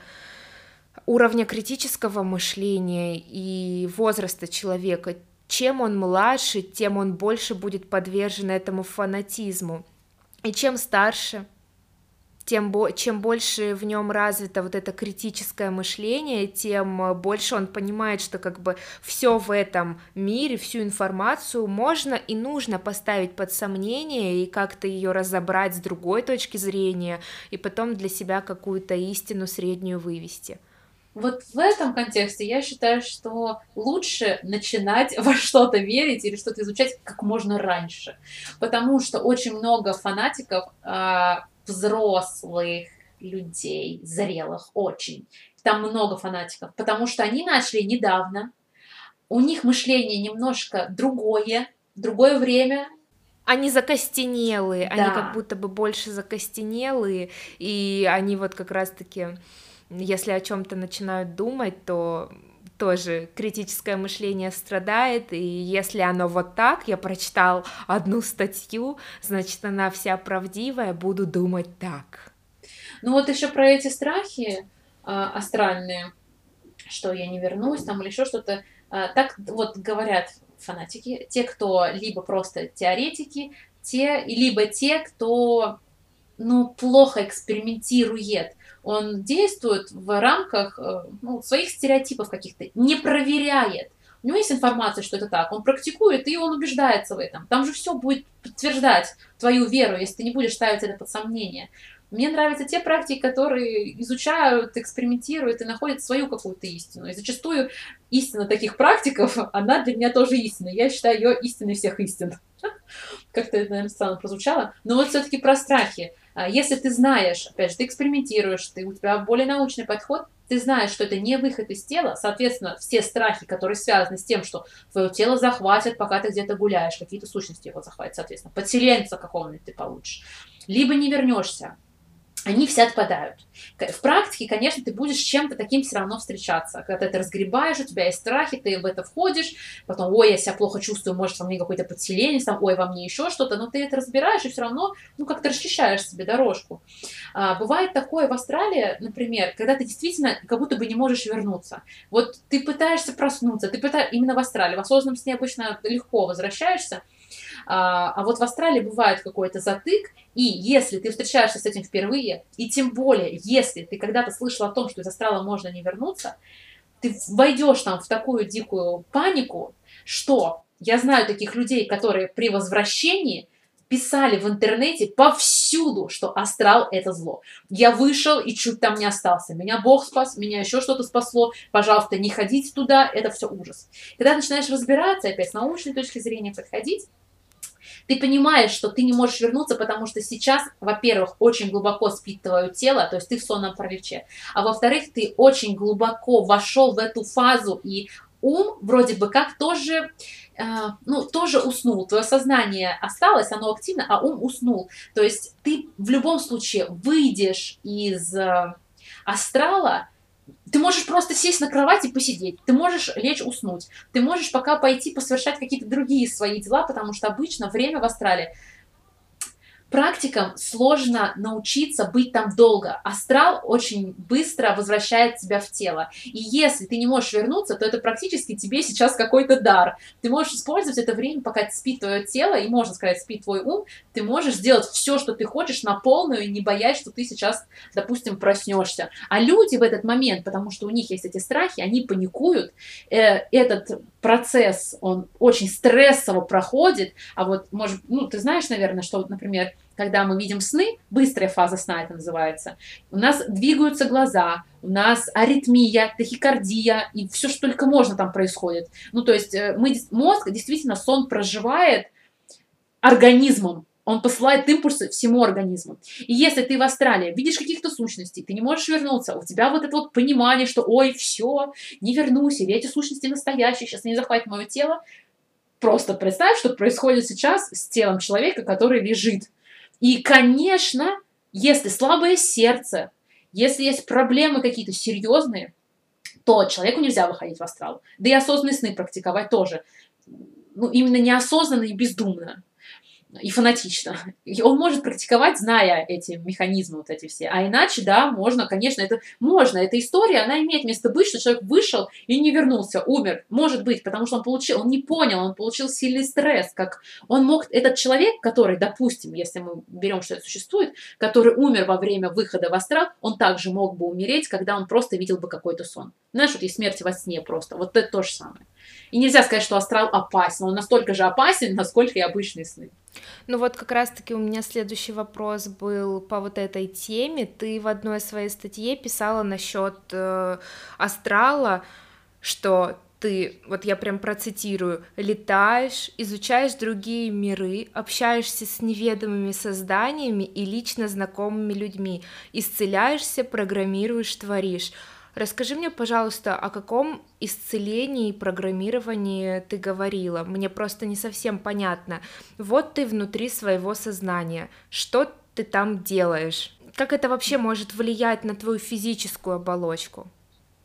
уровня критического мышления и возраста человека. Чем он младше, тем он больше будет подвержен этому фанатизму. И чем старше, тем чем больше в нем развито вот это критическое мышление, тем э, больше он понимает, что как бы все в этом мире, всю информацию можно и нужно поставить под сомнение и как-то ее разобрать с другой точки зрения, и потом для себя какую-то истину среднюю вывести. Вот в этом контексте я считаю, что лучше начинать [LAUGHS] во что-то верить или что-то изучать как можно раньше, потому что очень много фанатиков а, взрослых людей, зрелых очень. Там много фанатиков, потому что они начали недавно, у них мышление немножко другое, другое время, они закостенелые, да. они как будто бы больше закостенелые, и они вот как раз-таки, если о чем-то начинают думать, то тоже критическое мышление страдает, и если оно вот так, я прочитал одну статью, значит, она вся правдивая, буду думать так. Ну вот еще про эти страхи э, астральные, что я не вернусь там или еще что-то, э, так вот говорят фанатики, те, кто либо просто теоретики, те, либо те, кто ну, плохо экспериментирует, он действует в рамках э, ну, своих стереотипов каких-то, не проверяет. У него есть информация, что это так, он практикует, и он убеждается в этом. Там же все будет подтверждать твою веру, если ты не будешь ставить это под сомнение. Мне нравятся те практики, которые изучают, экспериментируют и находят свою какую-то истину. И зачастую истина таких практиков, [LAUGHS] она для меня тоже истина. Я считаю ее истиной всех истин. [LAUGHS] Как-то это, наверное, странно прозвучало. Но вот все-таки про страхи. А если ты знаешь, опять же, ты экспериментируешь, ты, у тебя более научный подход, ты знаешь, что это не выход из тела, соответственно, все страхи, которые связаны с тем, что твое тело захватят, пока ты где-то гуляешь, какие-то сущности его захватят, соответственно, подселенца какого-нибудь ты получишь, либо не вернешься, они все отпадают. В практике, конечно, ты будешь с чем-то таким все равно встречаться. Когда ты это разгребаешь, у тебя есть страхи, ты в это входишь, потом, ой, я себя плохо чувствую, может, во мне какое-то подселение, там, ой, во мне еще что-то, но ты это разбираешь и все равно, ну, как-то расчищаешь себе дорожку. А, бывает такое в Австралии, например, когда ты действительно как будто бы не можешь вернуться. Вот ты пытаешься проснуться, ты пытаешься, именно в Австралии, в осознанном сне обычно легко возвращаешься, а, а вот в Австралии бывает какой-то затык, и если ты встречаешься с этим впервые, и тем более, если ты когда-то слышал о том, что из астрала можно не вернуться, ты войдешь там в такую дикую панику, что я знаю таких людей, которые при возвращении писали в интернете повсюду, что астрал это зло. Я вышел и чуть там не остался. Меня Бог спас, меня еще что-то спасло. Пожалуйста, не ходите туда, это все ужас. Когда начинаешь разбираться, опять с научной точки зрения подходить, ты понимаешь, что ты не можешь вернуться, потому что сейчас, во-первых, очень глубоко спит твое тело, то есть ты в сонном параличе, а во-вторых, ты очень глубоко вошел в эту фазу, и ум вроде бы как тоже, э, ну, тоже уснул. Твое сознание осталось, оно активно, а ум уснул. То есть ты в любом случае выйдешь из э, астрала, ты можешь просто сесть на кровать и посидеть, ты можешь лечь уснуть, ты можешь пока пойти посовершать какие-то другие свои дела, потому что обычно время в Австралии практикам сложно научиться быть там долго. Астрал очень быстро возвращает тебя в тело. И если ты не можешь вернуться, то это практически тебе сейчас какой-то дар. Ты можешь использовать это время, пока спит твое тело, и можно сказать, спит твой ум. Ты можешь сделать все, что ты хочешь на полную, и не боясь, что ты сейчас, допустим, проснешься. А люди в этот момент, потому что у них есть эти страхи, они паникуют. Э, этот процесс, он очень стрессово проходит. А вот, может, ну, ты знаешь, наверное, что, например, когда мы видим сны, быстрая фаза сна это называется, у нас двигаются глаза, у нас аритмия, тахикардия и все, что только можно там происходит. Ну, то есть э, мы, мозг действительно сон проживает организмом, он посылает импульсы всему организму. И если ты в Австралии видишь каких-то сущностей, ты не можешь вернуться, у тебя вот это вот понимание, что ой, все, не вернусь, или эти сущности настоящие, сейчас они захватят мое тело, просто представь, что происходит сейчас с телом человека, который лежит. И, конечно, если слабое сердце, если есть проблемы какие-то серьезные, то человеку нельзя выходить в астрал. Да и осознанные сны практиковать тоже. Ну, именно неосознанно и бездумно и фанатично. И он может практиковать, зная эти механизмы вот эти все. А иначе, да, можно, конечно, это можно. Эта история, она имеет место быть, что человек вышел и не вернулся, умер. Может быть, потому что он получил, он не понял, он получил сильный стресс, как он мог, этот человек, который, допустим, если мы берем, что это существует, который умер во время выхода в астрал, он также мог бы умереть, когда он просто видел бы какой-то сон. Знаешь, вот есть смерть во сне просто. Вот это то же самое. И нельзя сказать, что астрал опасен. Он настолько же опасен, [LAUGHS] насколько и обычные сны. Ну вот как раз-таки у меня следующий вопрос был по вот этой теме. Ты в одной своей статье писала насчет э, астрала, что ты, вот я прям процитирую, летаешь, изучаешь другие миры, общаешься с неведомыми созданиями и лично знакомыми людьми, исцеляешься, программируешь, творишь. Расскажи мне, пожалуйста, о каком исцелении и программировании ты говорила. Мне просто не совсем понятно. Вот ты внутри своего сознания. Что ты там делаешь? Как это вообще может влиять на твою физическую оболочку?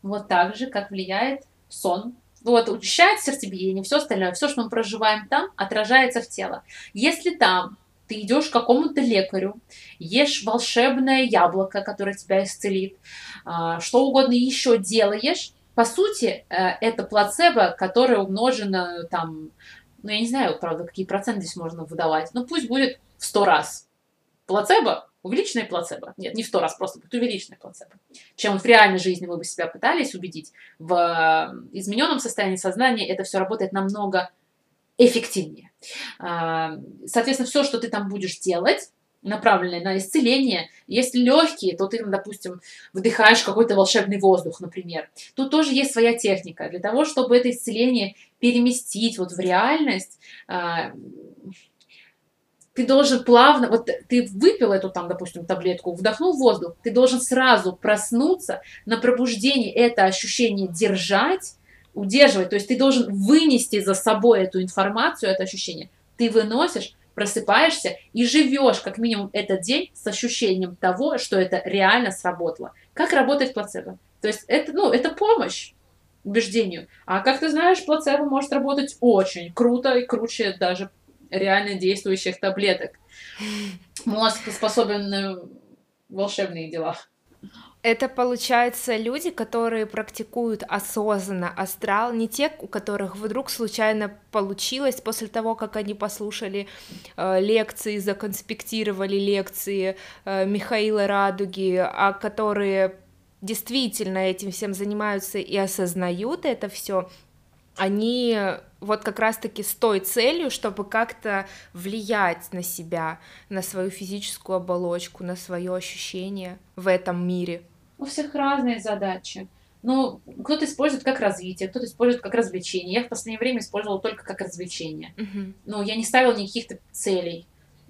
Вот так же, как влияет сон. Вот, учащает сердцебиение, все остальное, все, что мы проживаем там, отражается в тело. Если там ты идешь к какому-то лекарю, ешь волшебное яблоко, которое тебя исцелит, а, что угодно еще делаешь, по сути, э, это плацебо, которое умножено там, ну, я не знаю, правда, какие проценты здесь можно выдавать, но пусть будет в сто раз. Плацебо, увеличенное плацебо. Нет, не в сто раз, просто будет увеличенное плацебо. Чем в реальной жизни мы бы себя пытались убедить. В э, измененном состоянии сознания это все работает намного эффективнее. А, соответственно, все, что ты там будешь делать, направленное на исцеление. Если легкие, то ты, допустим, вдыхаешь какой-то волшебный воздух, например. Тут тоже есть своя техника. Для того, чтобы это исцеление переместить вот в реальность, а, ты должен плавно, вот ты выпил эту там, допустим, таблетку, вдохнул воздух, ты должен сразу проснуться на пробуждение это ощущение держать, удерживать. То есть ты должен вынести за собой эту информацию, это ощущение. Ты выносишь, просыпаешься и живешь как минимум этот день с ощущением того, что это реально сработало. Как работает плацебо? То есть это, ну, это помощь убеждению. А как ты знаешь, плацебо может работать очень круто и круче даже реально действующих таблеток. Мозг способен волшебные дела. Это, получается, люди, которые практикуют осознанно астрал, не те, у которых вдруг случайно получилось после того, как они послушали э, лекции, законспектировали лекции э, Михаила Радуги, а которые действительно этим всем занимаются и осознают это все, они вот как раз-таки с той целью, чтобы как-то влиять на себя, на свою физическую оболочку, на свое ощущение в этом мире. У всех разные задачи. Ну, кто-то использует как развитие, кто-то использует как развлечение. Я в последнее время использовала только как развлечение. Uh-huh. Ну, я не ставила никаких целей.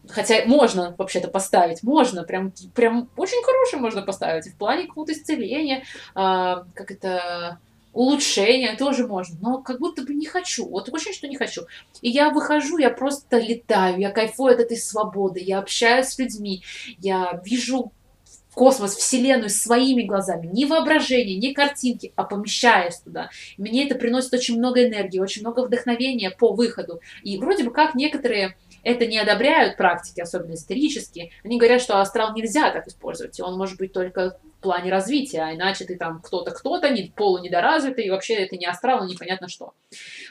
Хотя можно вообще-то поставить, можно, прям, прям очень хороший можно поставить. В плане какого-то исцеления, а, как это улучшения тоже можно, но как будто бы не хочу. Вот очень что не хочу. И я выхожу, я просто летаю, я кайфую от этой свободы, я общаюсь с людьми, я вижу космос, Вселенную своими глазами. Не воображение, не картинки, а помещаясь туда. мне это приносит очень много энергии, очень много вдохновения по выходу. И вроде бы как некоторые это не одобряют практики, особенно исторические. Они говорят, что астрал нельзя так использовать, и он может быть только в плане развития, а иначе ты там кто-то, кто-то, не, полунедоразвитый, и вообще это не астрал, и непонятно что.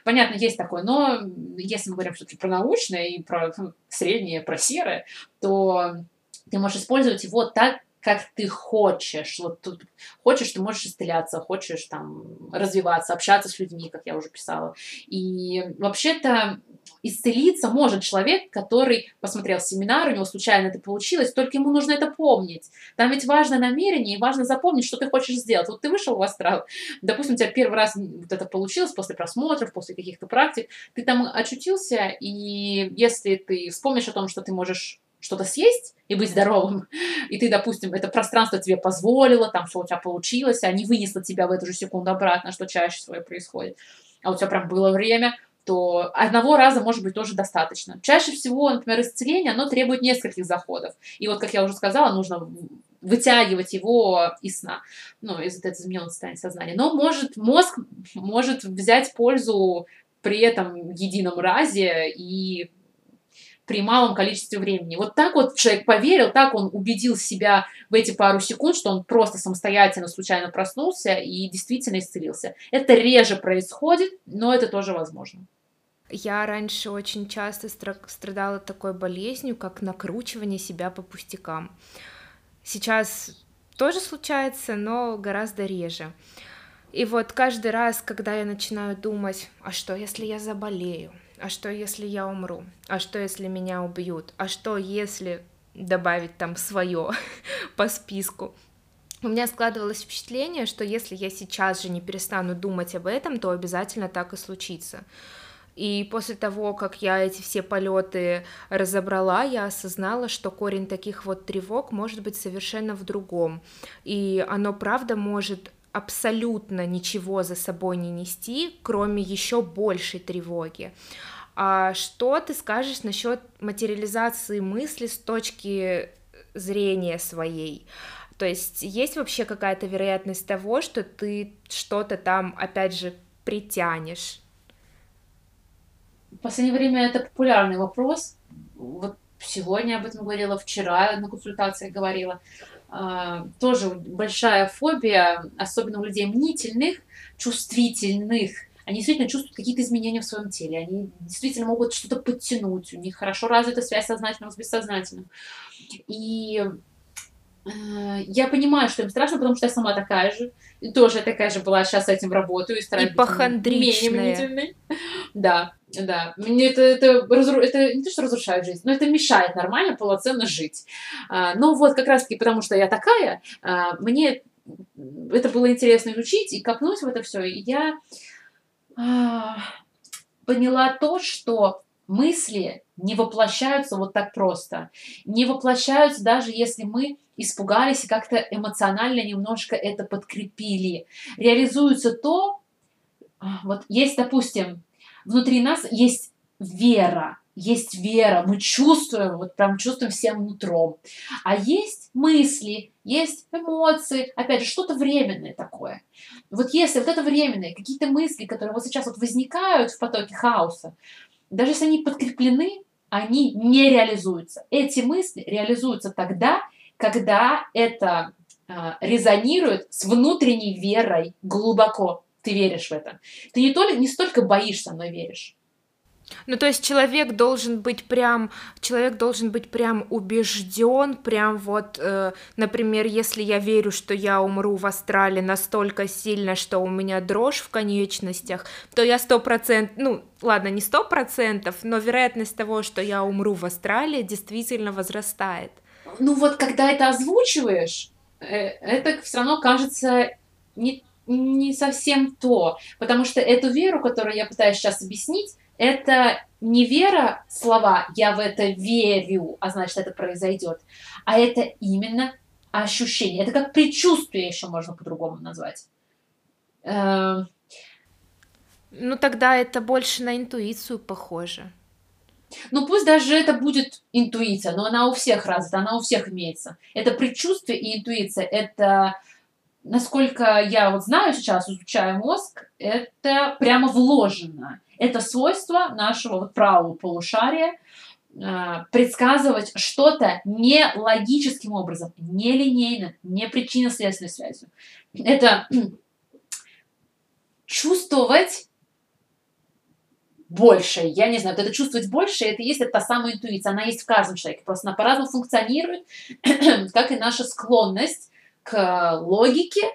Понятно, есть такое, но если мы говорим все-таки про научное и про среднее, про серое, то ты можешь использовать его так, как ты хочешь. Вот тут хочешь, ты можешь исцеляться, хочешь там развиваться, общаться с людьми, как я уже писала. И вообще-то исцелиться может человек, который посмотрел семинар, у него случайно это получилось, только ему нужно это помнить. Там ведь важно намерение и важно запомнить, что ты хочешь сделать. Вот ты вышел в астрал, допустим, у тебя первый раз вот это получилось после просмотров, после каких-то практик, ты там очутился, и если ты вспомнишь о том, что ты можешь что-то съесть и быть здоровым, и ты, допустим, это пространство тебе позволило, там, что у тебя получилось, а не вынесло тебя в эту же секунду обратно, что чаще всего происходит, а у тебя прям было время, то одного раза может быть тоже достаточно. Чаще всего, например, исцеление, оно требует нескольких заходов. И вот, как я уже сказала, нужно вытягивать его из сна, ну, из этого измененного состояния сознания. Но может, мозг может взять пользу при этом едином разе и при малом количестве времени. Вот так вот человек поверил, так он убедил себя в эти пару секунд, что он просто самостоятельно случайно проснулся и действительно исцелился. Это реже происходит, но это тоже возможно. Я раньше очень часто страдала такой болезнью, как накручивание себя по пустякам. Сейчас тоже случается, но гораздо реже. И вот каждый раз, когда я начинаю думать, а что, если я заболею? А что, если я умру? А что, если меня убьют? А что, если добавить там свое [LAUGHS] по списку? У меня складывалось впечатление, что если я сейчас же не перестану думать об этом, то обязательно так и случится. И после того, как я эти все полеты разобрала, я осознала, что корень таких вот тревог может быть совершенно в другом. И оно, правда, может абсолютно ничего за собой не нести, кроме еще большей тревоги. А что ты скажешь насчет материализации мысли с точки зрения своей? То есть есть вообще какая-то вероятность того, что ты что-то там, опять же, притянешь? В последнее время это популярный вопрос. Вот сегодня об этом говорила, вчера на консультации говорила. А, тоже большая фобия, особенно у людей мнительных, чувствительных. Они действительно чувствуют какие-то изменения в своем теле. Они действительно могут что-то подтянуть. У них хорошо развита связь сознательного с бессознательным. И Э, я понимаю, что им страшно, потому что я сама такая же. И тоже такая же была, сейчас с этим работаю и стараюсь и менее мнительной. [LAUGHS] Да, да. Мне это, это, разру... это не то, что разрушает жизнь, но это мешает нормально, полноценно жить. А, но вот как раз-таки потому, что я такая, а, мне это было интересно изучить и копнуть в это все. И я а, поняла то, что мысли не воплощаются вот так просто. Не воплощаются даже если мы испугались и как-то эмоционально немножко это подкрепили. Реализуется то, а, вот есть, допустим, внутри нас есть вера, есть вера, мы чувствуем, вот прям чувствуем всем нутром. А есть мысли, есть эмоции, опять же, что-то временное такое. Вот если вот это временное, какие-то мысли, которые вот сейчас вот возникают в потоке хаоса, даже если они подкреплены, они не реализуются. Эти мысли реализуются тогда, когда это э, резонирует с внутренней верой глубоко. Ты веришь в это. Ты не, только, не столько боишься, но веришь. Ну, то есть человек должен быть прям, человек должен быть прям убежден, прям вот, э, например, если я верю, что я умру в Австралии настолько сильно, что у меня дрожь в конечностях, то я сто процентов, ну, ладно, не сто процентов, но вероятность того, что я умру в Австралии, действительно возрастает. Ну вот, когда это озвучиваешь, э, это все равно кажется не, не совсем то, потому что эту веру, которую я пытаюсь сейчас объяснить, это не вера слова «я в это верю», а значит, это произойдет, а это именно ощущение. Это как предчувствие еще можно по-другому назвать. Эм. Ну, тогда это больше на интуицию похоже. Ну, пусть даже это будет интуиция, но она у всех развита, она у всех имеется. Это предчувствие и интуиция. Это, насколько я вот знаю сейчас, изучая мозг, это прямо вложено. Это свойство нашего вот правого полушария э, предсказывать что-то не логическим образом, не линейно, не причинно-следственной связью. Это [CLEARS THROAT] чувствовать больше. Я не знаю, вот это чувствовать больше, это есть это та самая интуиция. Она есть в каждом человеке. Просто она по-разному функционирует, [CLEARS THROAT] как и наша склонность к логике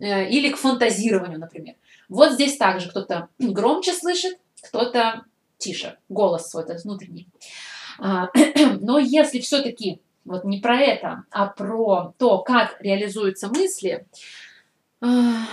э, или к фантазированию, например. Вот здесь также кто-то громче слышит, кто-то тише, голос свой этот внутренний. А, [CLEARS THROAT] но если все-таки вот не про это, а про то, как реализуются мысли, а,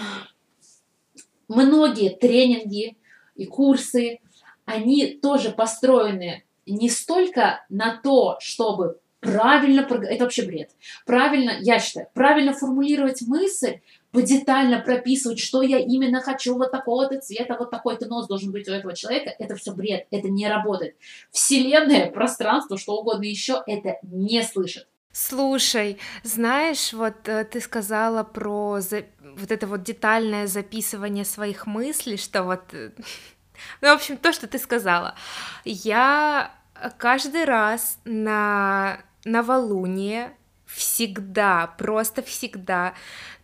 многие тренинги и курсы, они тоже построены не столько на то, чтобы правильно, это вообще бред, правильно, я считаю, правильно формулировать мысль, детально прописывать, что я именно хочу, вот такого-то цвета, вот такой-то нос должен быть у этого человека, это все бред, это не работает. Вселенная, пространство, что угодно еще, это не слышит. Слушай, знаешь, вот э, ты сказала про за... вот это вот детальное записывание своих мыслей, что вот, э, [LAUGHS] ну, в общем, то, что ты сказала. Я каждый раз на новолуние всегда, просто всегда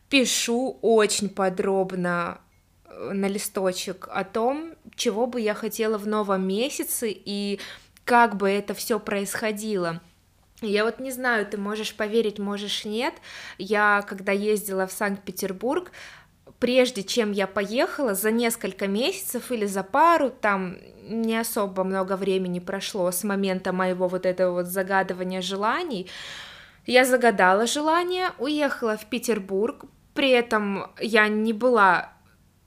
пишу очень подробно э, на листочек о том, чего бы я хотела в новом месяце и как бы это все происходило. Я вот не знаю, ты можешь поверить, можешь нет. Я, когда ездила в Санкт-Петербург, прежде чем я поехала, за несколько месяцев или за пару, там не особо много времени прошло с момента моего вот этого вот загадывания желаний, я загадала желание, уехала в Петербург, при этом я не была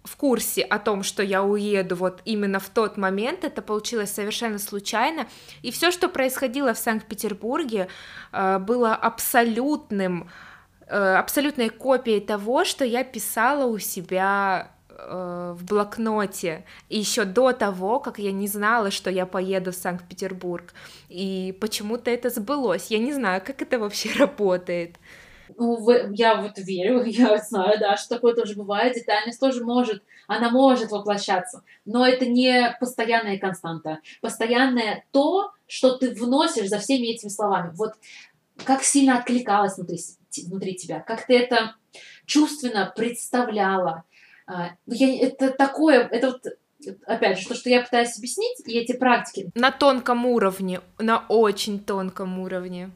в курсе о том, что я уеду вот именно в тот момент, это получилось совершенно случайно, и все, что происходило в Санкт-Петербурге, э, было абсолютным, абсолютной копией того, что я писала у себя э, в блокноте еще до того, как я не знала, что я поеду в Санкт-Петербург, и почему-то это сбылось, я не знаю, как это вообще [LAUGHS] работает. Ну, я вот верю, [LAUGHS] я знаю, да, что такое тоже бывает, детальность тоже может, она может воплощаться, но это не постоянная константа. Постоянное то, что ты вносишь за всеми этими словами. Вот как сильно откликалось внутри, внутри тебя, как ты это чувственно представляла. А, ну, я, это такое, это вот опять же, то, что я пытаюсь объяснить, и эти практики. На тонком уровне, на очень тонком уровне.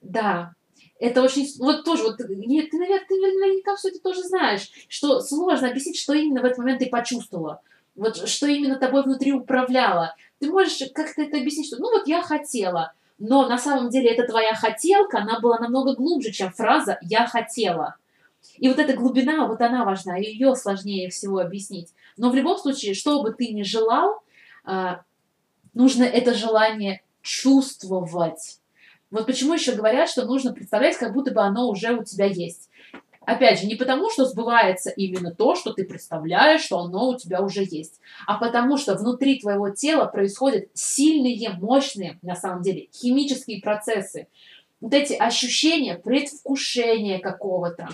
Да, это очень, вот тоже, вот, нет, ты, наверное, ты наверняка все это тоже знаешь, что сложно объяснить, что именно в этот момент ты почувствовала, вот что именно тобой внутри управляло. Ты можешь как-то это объяснить, что, ну вот я хотела, но на самом деле эта твоя хотелка, она была намного глубже, чем фраза «я хотела». И вот эта глубина, вот она важна, ее сложнее всего объяснить. Но в любом случае, что бы ты ни желал, а, нужно это желание чувствовать. Вот почему еще говорят, что нужно представлять, как будто бы оно уже у тебя есть. Опять же, не потому, что сбывается именно то, что ты представляешь, что оно у тебя уже есть, а потому что внутри твоего тела происходят сильные, мощные, на самом деле, химические процессы. Вот эти ощущения, предвкушения какого-то,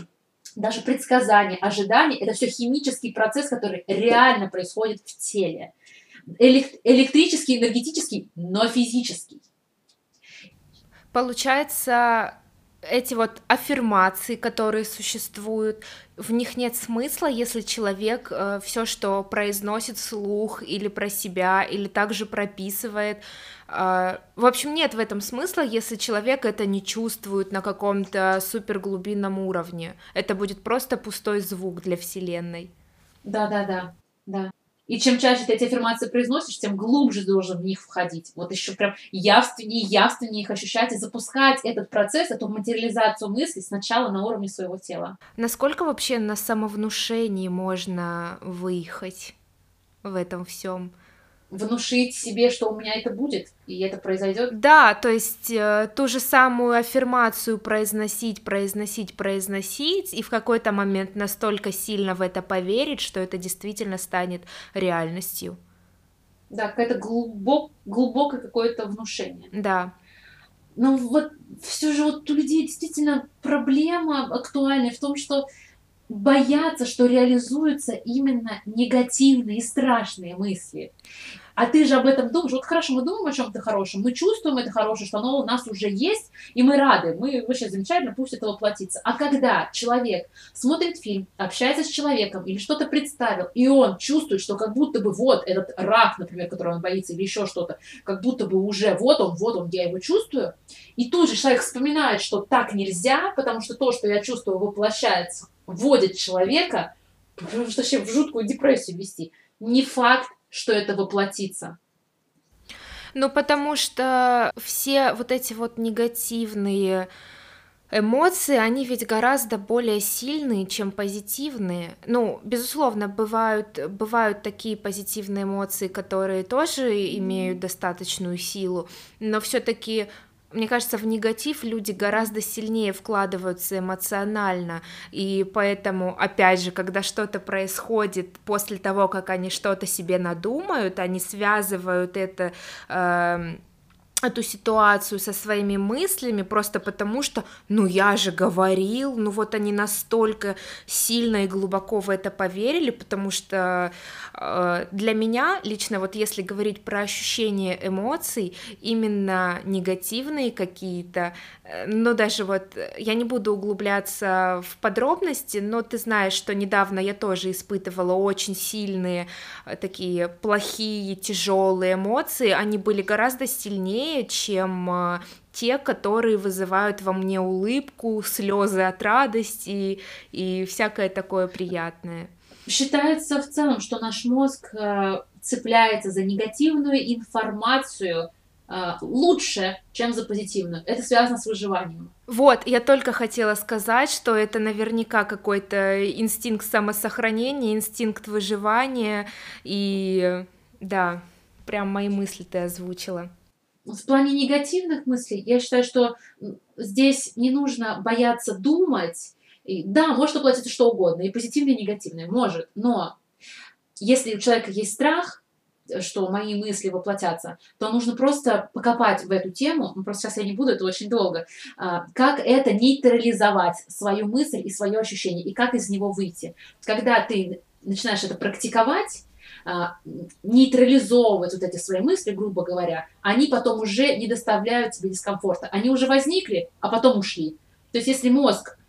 даже предсказания, ожидания, это все химический процесс, который реально происходит в теле. Электрический, энергетический, но физический. Получается, эти вот аффирмации, которые существуют, в них нет смысла, если человек э, все, что произносит вслух или про себя, или также прописывает. Э, в общем, нет в этом смысла, если человек это не чувствует на каком-то суперглубинном уровне. Это будет просто пустой звук для Вселенной. Да, да, да, да. И чем чаще ты эти аффирмации произносишь, тем глубже должен в них входить. Вот еще прям явственнее, явственнее их ощущать и запускать этот процесс, эту материализацию мысли сначала на уровне своего тела. Насколько вообще на самовнушении можно выехать в этом всем? Внушить себе, что у меня это будет, и это произойдет. Да, то есть э, ту же самую аффирмацию произносить, произносить, произносить, и в какой-то момент настолько сильно в это поверить, что это действительно станет реальностью. Да, какое-то глубок, глубокое какое-то внушение. Да. Но вот все же вот у людей действительно проблема актуальная в том, что боятся, что реализуются именно негативные и страшные мысли. А ты же об этом думаешь. Вот хорошо, мы думаем о чем-то хорошем, мы чувствуем это хорошее, что оно у нас уже есть, и мы рады, мы вообще замечательно, пусть это воплотится. А когда человек смотрит фильм, общается с человеком или что-то представил, и он чувствует, что как будто бы вот этот рак, например, который он боится, или еще что-то, как будто бы уже вот он, вот он, я его чувствую, и тут же человек вспоминает, что так нельзя, потому что то, что я чувствую, воплощается, вводит человека, вообще в жуткую депрессию вести. Не факт, что это воплотится? Ну, потому что все вот эти вот негативные эмоции, они ведь гораздо более сильные, чем позитивные. Ну, безусловно, бывают, бывают такие позитивные эмоции, которые тоже имеют достаточную силу, но все-таки мне кажется, в негатив люди гораздо сильнее вкладываются эмоционально, и поэтому, опять же, когда что-то происходит после того, как они что-то себе надумают, они связывают это э, эту ситуацию со своими мыслями просто потому, что, ну я же говорил, ну вот они настолько сильно и глубоко в это поверили, потому что э, для меня лично вот если говорить про ощущения эмоций, именно негативные какие-то, э, ну даже вот я не буду углубляться в подробности, но ты знаешь, что недавно я тоже испытывала очень сильные э, такие плохие, тяжелые эмоции, они были гораздо сильнее сильнее, чем э, те, которые вызывают во мне улыбку, слезы от радости и всякое такое приятное. Считается в целом, что наш мозг э, цепляется за негативную информацию э, лучше, чем за позитивную. Это связано с выживанием. Вот, я только хотела сказать, что это наверняка какой-то инстинкт самосохранения, инстинкт выживания, и да, прям мои мысли ты озвучила в плане негативных мыслей, я считаю, что здесь не нужно бояться думать. И, да, может оплатиться что угодно, и позитивное, и негативное, может, но если у человека есть страх, что мои мысли воплотятся, то нужно просто покопать в эту тему, ну, просто сейчас я не буду, это очень долго, а, как это нейтрализовать, свою мысль и свое ощущение, и как из него выйти. Когда ты начинаешь это практиковать, нейтрализовывать вот эти свои мысли, грубо говоря, они потом уже не доставляют тебе дискомфорта. Они уже возникли, а потом ушли. То есть если мозг а,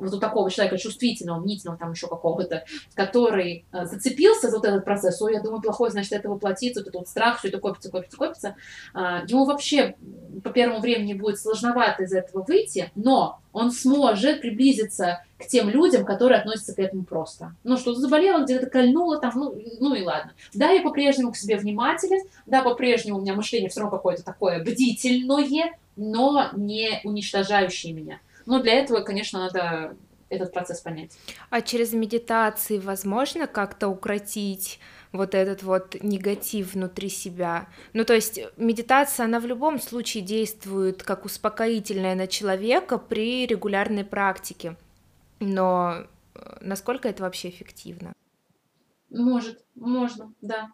вот у такого человека чувствительного, мнительного, там еще какого-то, который а, зацепился за вот этот процесс, ой, я думаю, плохой, значит, это воплотится, вот этот вот страх, все это копится, копится, копится, ему вообще по первому времени будет сложновато из этого выйти, но он сможет приблизиться к тем людям, которые относятся к этому просто. Ну, что-то заболело, где-то кольнуло, там, ну, ну и ладно. Да, я по-прежнему к себе внимателен, да, по-прежнему у меня мышление все равно какое-то такое бдительное, но не уничтожающее меня. Но для этого, конечно, надо этот процесс понять. А через медитации возможно как-то укротить вот этот вот негатив внутри себя. Ну, то есть медитация, она в любом случае действует как успокоительная на человека при регулярной практике. но э, насколько это вообще эффективно? Может, можно, да.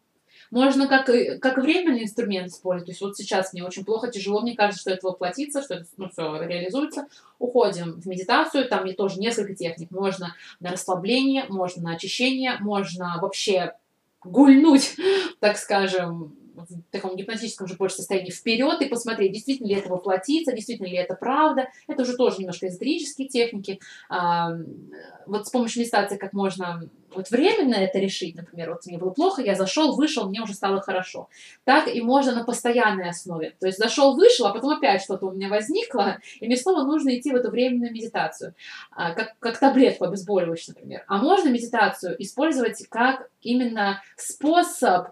Можно как, как временный инструмент использовать. То есть вот сейчас мне очень плохо, тяжело, мне кажется, что это воплотится, что это ну, все реализуется. Уходим в медитацию, там и тоже несколько техник. Можно на расслабление, можно на очищение, можно вообще гульнуть, [LAUGHS] так скажем, в таком гипнотическом же больше состоянии вперед и посмотреть, действительно ли это воплотится, действительно ли это правда. Это уже тоже немножко эзотерические техники. А, вот с помощью медитации как можно вот временно это решить, например, вот мне было плохо, я зашел, вышел, мне уже стало хорошо. Так и можно на постоянной основе. То есть зашел, вышел, а потом опять что-то у меня возникло, и мне снова нужно идти в эту временную медитацию, а, как, как таблетку обезболивающую, например. А можно медитацию использовать как именно способ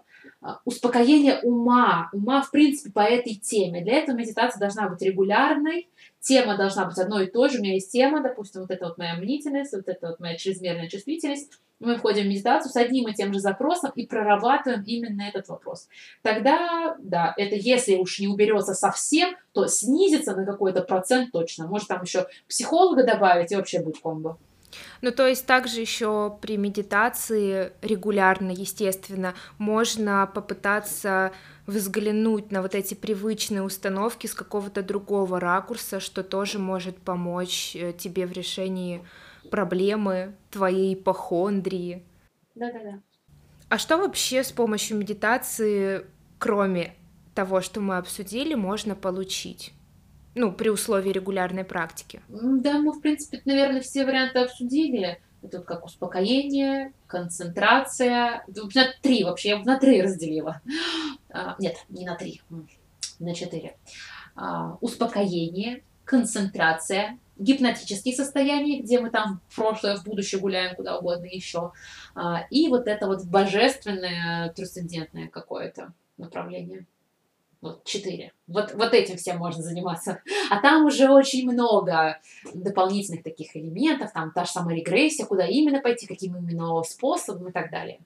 успокоение ума, ума в принципе по этой теме. Для этого медитация должна быть регулярной, тема должна быть одной и той же. У меня есть тема, допустим, вот это вот моя мнительность, вот это вот моя чрезмерная чувствительность. Мы входим в медитацию с одним и тем же запросом и прорабатываем именно этот вопрос. Тогда, да, это если уж не уберется совсем, то снизится на какой-то процент точно. Может там еще психолога добавить и вообще будет комбо. Ну, то есть также еще при медитации регулярно, естественно, можно попытаться взглянуть на вот эти привычные установки с какого-то другого ракурса, что тоже может помочь э, тебе в решении проблемы твоей ипохондрии. Да-да-да. А что вообще с помощью медитации, кроме того, что мы обсудили, можно получить? Ну, при условии регулярной практики. Да, мы, в принципе, наверное, все варианты обсудили. Это как успокоение, концентрация. На три вообще, я на три разделила. А, нет, не на три, на четыре. А, успокоение, концентрация, гипнотические состояния, где мы там в прошлое, в будущее гуляем куда угодно еще. А, и вот это вот божественное, трансцендентное какое-то направление. Вот четыре. Вот, вот этим всем можно заниматься. А там уже очень много дополнительных таких элементов, там та же самая регрессия, куда именно пойти, каким именно способом и так далее.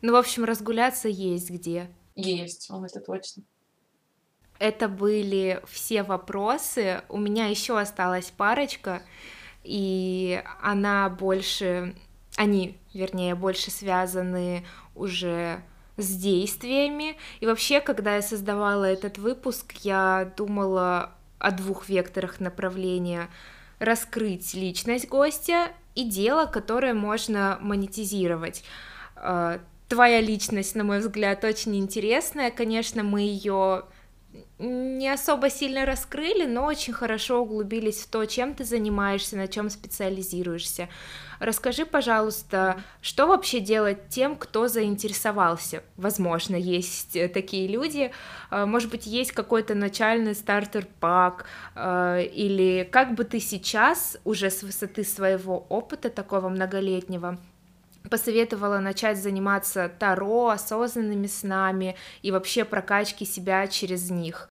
Ну, в общем, разгуляться есть где. Есть, он это точно. Это были все вопросы. У меня еще осталась парочка, и она больше, они, вернее, больше связаны уже с действиями. И вообще, когда я создавала этот выпуск, я думала о двух векторах направления. Раскрыть личность гостя и дело, которое можно монетизировать. А, твоя личность, на мой взгляд, очень интересная. Конечно, мы ее не особо сильно раскрыли, но очень хорошо углубились в то, чем ты занимаешься, на чем специализируешься. Расскажи, пожалуйста, что вообще делать тем, кто заинтересовался? Возможно, есть э, такие люди, э, может быть, есть какой-то начальный стартер-пак, э, или как бы ты сейчас, уже с высоты своего опыта такого многолетнего, посоветовала начать заниматься таро, осознанными снами и вообще прокачки себя через них.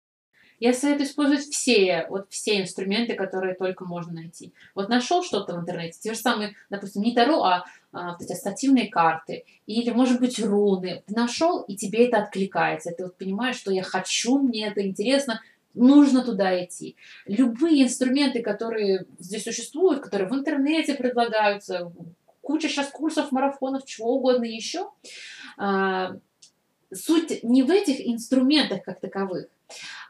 Я советую использовать все, вот все инструменты, которые только можно найти. Вот нашел что-то в интернете, те же самые, допустим, не Таро, а, а вот эти ассоциативные карты, или, может быть, руны. Ты нашел, и тебе это откликается. Ты вот понимаешь, что я хочу, мне это интересно, нужно туда идти. Любые инструменты, которые здесь существуют, которые в интернете предлагаются, куча сейчас курсов, марафонов, чего угодно еще. А, суть не в этих инструментах как таковых,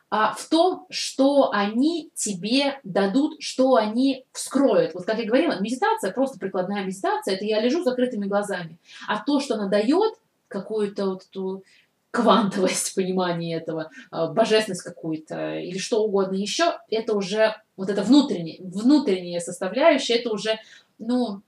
а в том, что они тебе дадут, что они вскроют. Вот как я говорила, медитация, просто прикладная медитация, это я лежу с закрытыми глазами. А то, что она дает, какую-то вот эту квантовость [LAUGHS] понимания этого, а, божественность какую-то или что угодно еще, это уже вот это внутреннее, внутренняя составляющая, это уже, ну,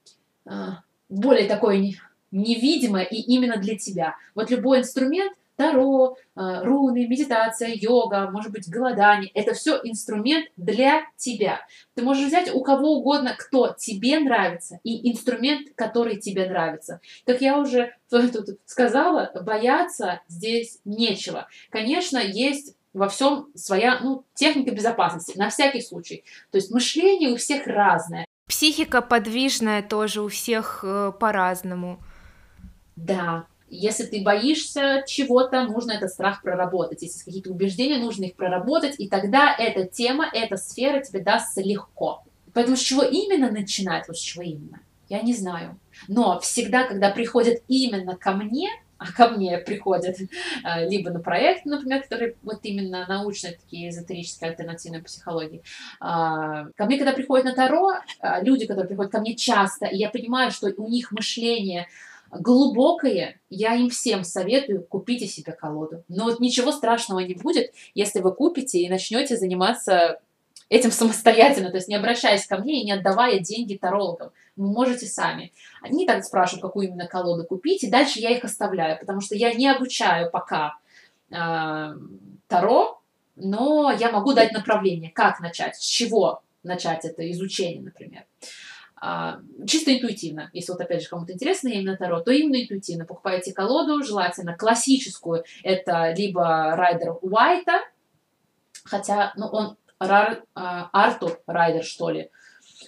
а, более такое невидимое и именно для тебя. Вот любой инструмент, Таро, а, руны, медитация, йога, может быть, голодание. Это все инструмент для тебя. Ты можешь взять у кого угодно, кто тебе нравится, и инструмент, который тебе нравится. Как я уже [LAUGHS] тут сказала, бояться здесь нечего. Конечно, есть во всем своя ну, техника безопасности, на всякий случай. То есть мышление у всех разное. Психика подвижная тоже у всех э, по-разному. Да, если ты боишься чего-то, нужно этот страх проработать. Если какие-то убеждения, нужно их проработать, и тогда эта тема, эта сфера тебе дастся легко. Поэтому с чего именно начинать, вот с чего именно, я не знаю. Но всегда, когда приходят именно ко мне, а ко мне приходят э, либо на проект, например, который вот именно научные такие эзотерические альтернативные психологии. А, ко мне, когда приходят на Таро, э, люди, которые приходят ко мне часто, и я понимаю, что у них мышление глубокое, я им всем советую, купите себе колоду. Но вот ничего страшного не будет, если вы купите и начнете заниматься этим [LAUGHS] самостоятельно, то есть не обращаясь ко мне и не отдавая деньги тарологам. Вы можете сами. Они так спрашивают, какую именно колоду купить, и дальше я их оставляю, потому что я не обучаю пока э, Таро, но я могу дать направление, как начать, с чего начать это изучение, например. А, чисто интуитивно. Если вот опять же кому-то интересно именно Таро, то именно интуитивно. Покупаете колоду, желательно классическую. Это либо Райдер Уайта, хотя, ну, он Рар, а, Артур Райдер, что ли.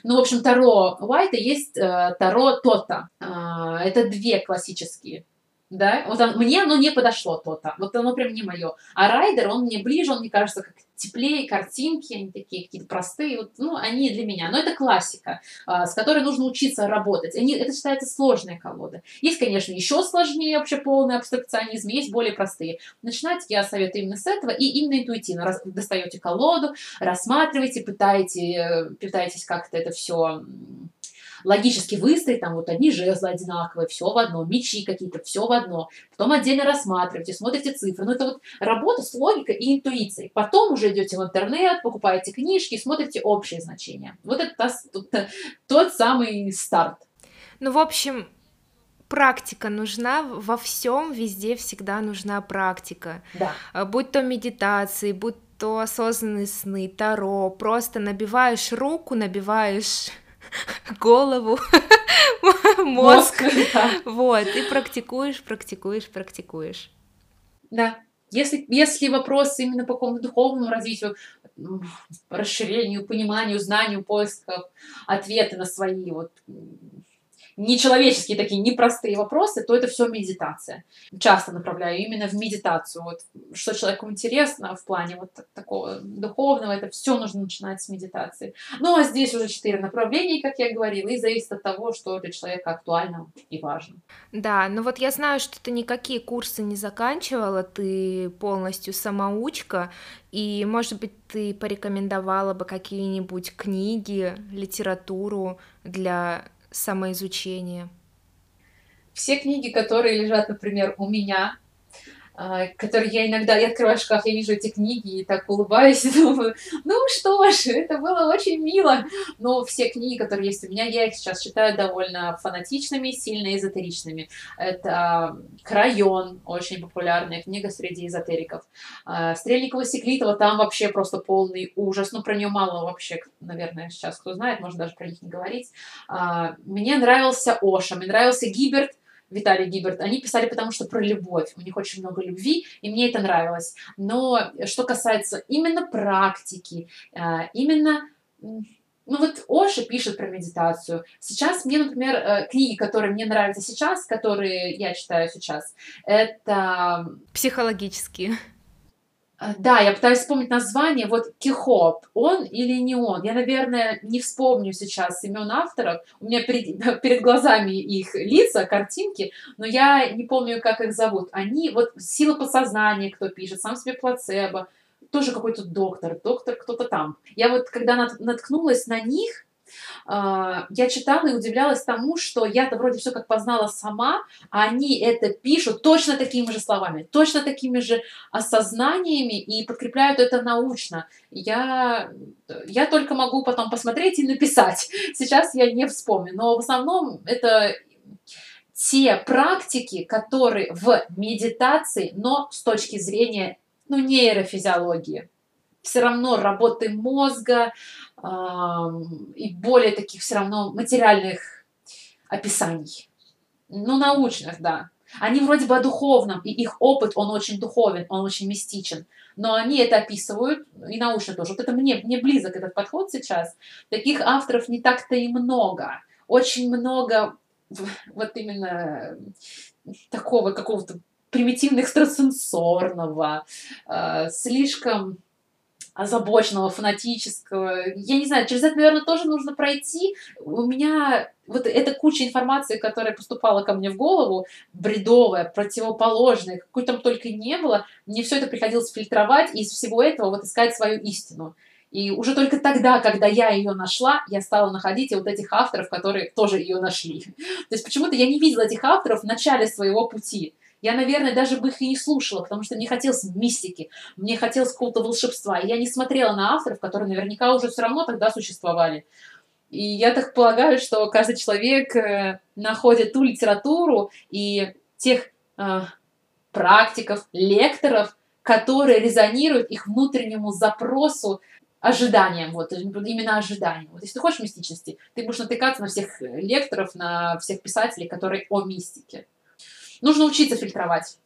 Ну, в общем, Таро Уайта есть э, Таро Тота. А, это две классические да, вот он, мне оно не подошло то-то, вот оно прям не мое. А Райдер, он мне ближе, он мне кажется как теплее, картинки, они такие какие-то простые, вот, ну, они для меня. Но это классика, а, с которой нужно учиться работать. Они, это считается сложная колода. Есть, конечно, еще сложнее, вообще полный абстракционизм, есть более простые. Начинать я советую именно с этого и именно интуитивно. Раз, достаете колоду, рассматриваете, пытаете, э, пытаетесь как-то это все логически выстроить, там вот одни жезлы одинаковые, все в одно, мечи какие-то, все в одно. Потом отдельно рассматриваете, смотрите цифры. Ну, это вот работа с логикой и интуицией. Потом уже идете в интернет, покупаете книжки, смотрите общие значения. Вот это тот, тот самый старт. Ну, в общем, практика нужна во всем, везде всегда нужна практика. Да. А, будь то медитации, будь то осознанные сны, таро, просто набиваешь руку, набиваешь голову, [LAUGHS] мозг. Вот, и практикуешь, практикуешь, практикуешь. Да. Если, если вопрос именно по какому-то духовному развитию, расширению, пониманию, знанию, поисков ответа на свои вот нечеловеческие такие непростые вопросы, то это все медитация. Часто направляю именно в медитацию. Вот, что человеку интересно в плане вот такого духовного, это все нужно начинать с медитации. Ну, а здесь уже четыре направления, как я говорила, и зависит от того, что для человека актуально и важно. Да, ну вот я знаю, что ты никакие курсы не заканчивала, ты полностью самоучка, и, может быть, ты порекомендовала бы какие-нибудь книги, литературу для самоизучение? Все книги, которые лежат, например, у меня, которые я иногда, я открываю шкаф, я вижу эти книги и так улыбаюсь [LAUGHS] и думаю, ну что ж, это было очень мило. Но все книги, которые есть у меня, я их сейчас считаю довольно фанатичными, сильно эзотеричными. Это Крайон, очень популярная книга среди эзотериков. А, Стрельникова Секлитова, там вообще просто полный ужас. Ну, про нее мало вообще, наверное, сейчас кто знает, можно даже про них не говорить. А, мне нравился Оша, мне нравился Гиберт, Виталий Гиберт, они писали потому что про любовь. У них очень много любви, и мне это нравилось. Но что касается именно практики, э, именно ну вот Оша пишет про медитацию. Сейчас мне, например, э, книги, которые мне нравятся сейчас, которые я читаю сейчас, это... Психологические. А, да, я пытаюсь вспомнить название. Вот Кихоп, он или не он? Я, наверное, не вспомню сейчас имен авторов. У меня перед, [LAUGHS] перед глазами их лица, картинки, но я не помню, как их зовут. Они, вот «Сила подсознания», кто пишет, «Сам себе плацебо», тоже какой-то доктор, доктор кто-то там. Я вот, когда наткнулась на них, я читала и удивлялась тому, что я-то вроде все как познала сама, а они это пишут точно такими же словами, точно такими же осознаниями и подкрепляют это научно. Я, я только могу потом посмотреть и написать. [LAUGHS] Сейчас я не вспомню, но в основном это те практики, которые в медитации, но с точки зрения ну, нейрофизиологии все равно работы мозга э, и более таких все равно материальных описаний. Ну, научных, да. Они вроде бы о духовном, и их опыт, он очень духовен, он очень мистичен. Но они это описывают, и научно тоже. Вот это мне, мне близок этот подход сейчас. Таких авторов не так-то и много. Очень много вот именно такого какого-то примитивно экстрасенсорного, э, слишком озабоченного, фанатического. Я не знаю, через это, наверное, тоже нужно пройти. У меня вот эта куча информации, которая поступала ко мне в голову, бредовая, противоположная, какой там только не было, мне все это приходилось фильтровать и из всего этого вот искать свою истину. И уже только тогда, когда я ее нашла, я стала находить и вот этих авторов, которые тоже ее нашли. То есть почему-то я не видела этих авторов в начале своего пути. Я, наверное, даже бы их и не слушала, потому что мне хотелось мистики, мне хотелось какого-то волшебства. И я не смотрела на авторов, которые наверняка уже все равно тогда существовали. И я так полагаю, что каждый человек э, находит ту литературу и тех э, практиков, лекторов, которые резонируют их внутреннему запросу, ожиданиям, вот, именно ожиданиям. Вот если ты хочешь мистичности, ты будешь натыкаться на всех лекторов, на всех писателей, которые о мистике. Нужно учиться фильтровать.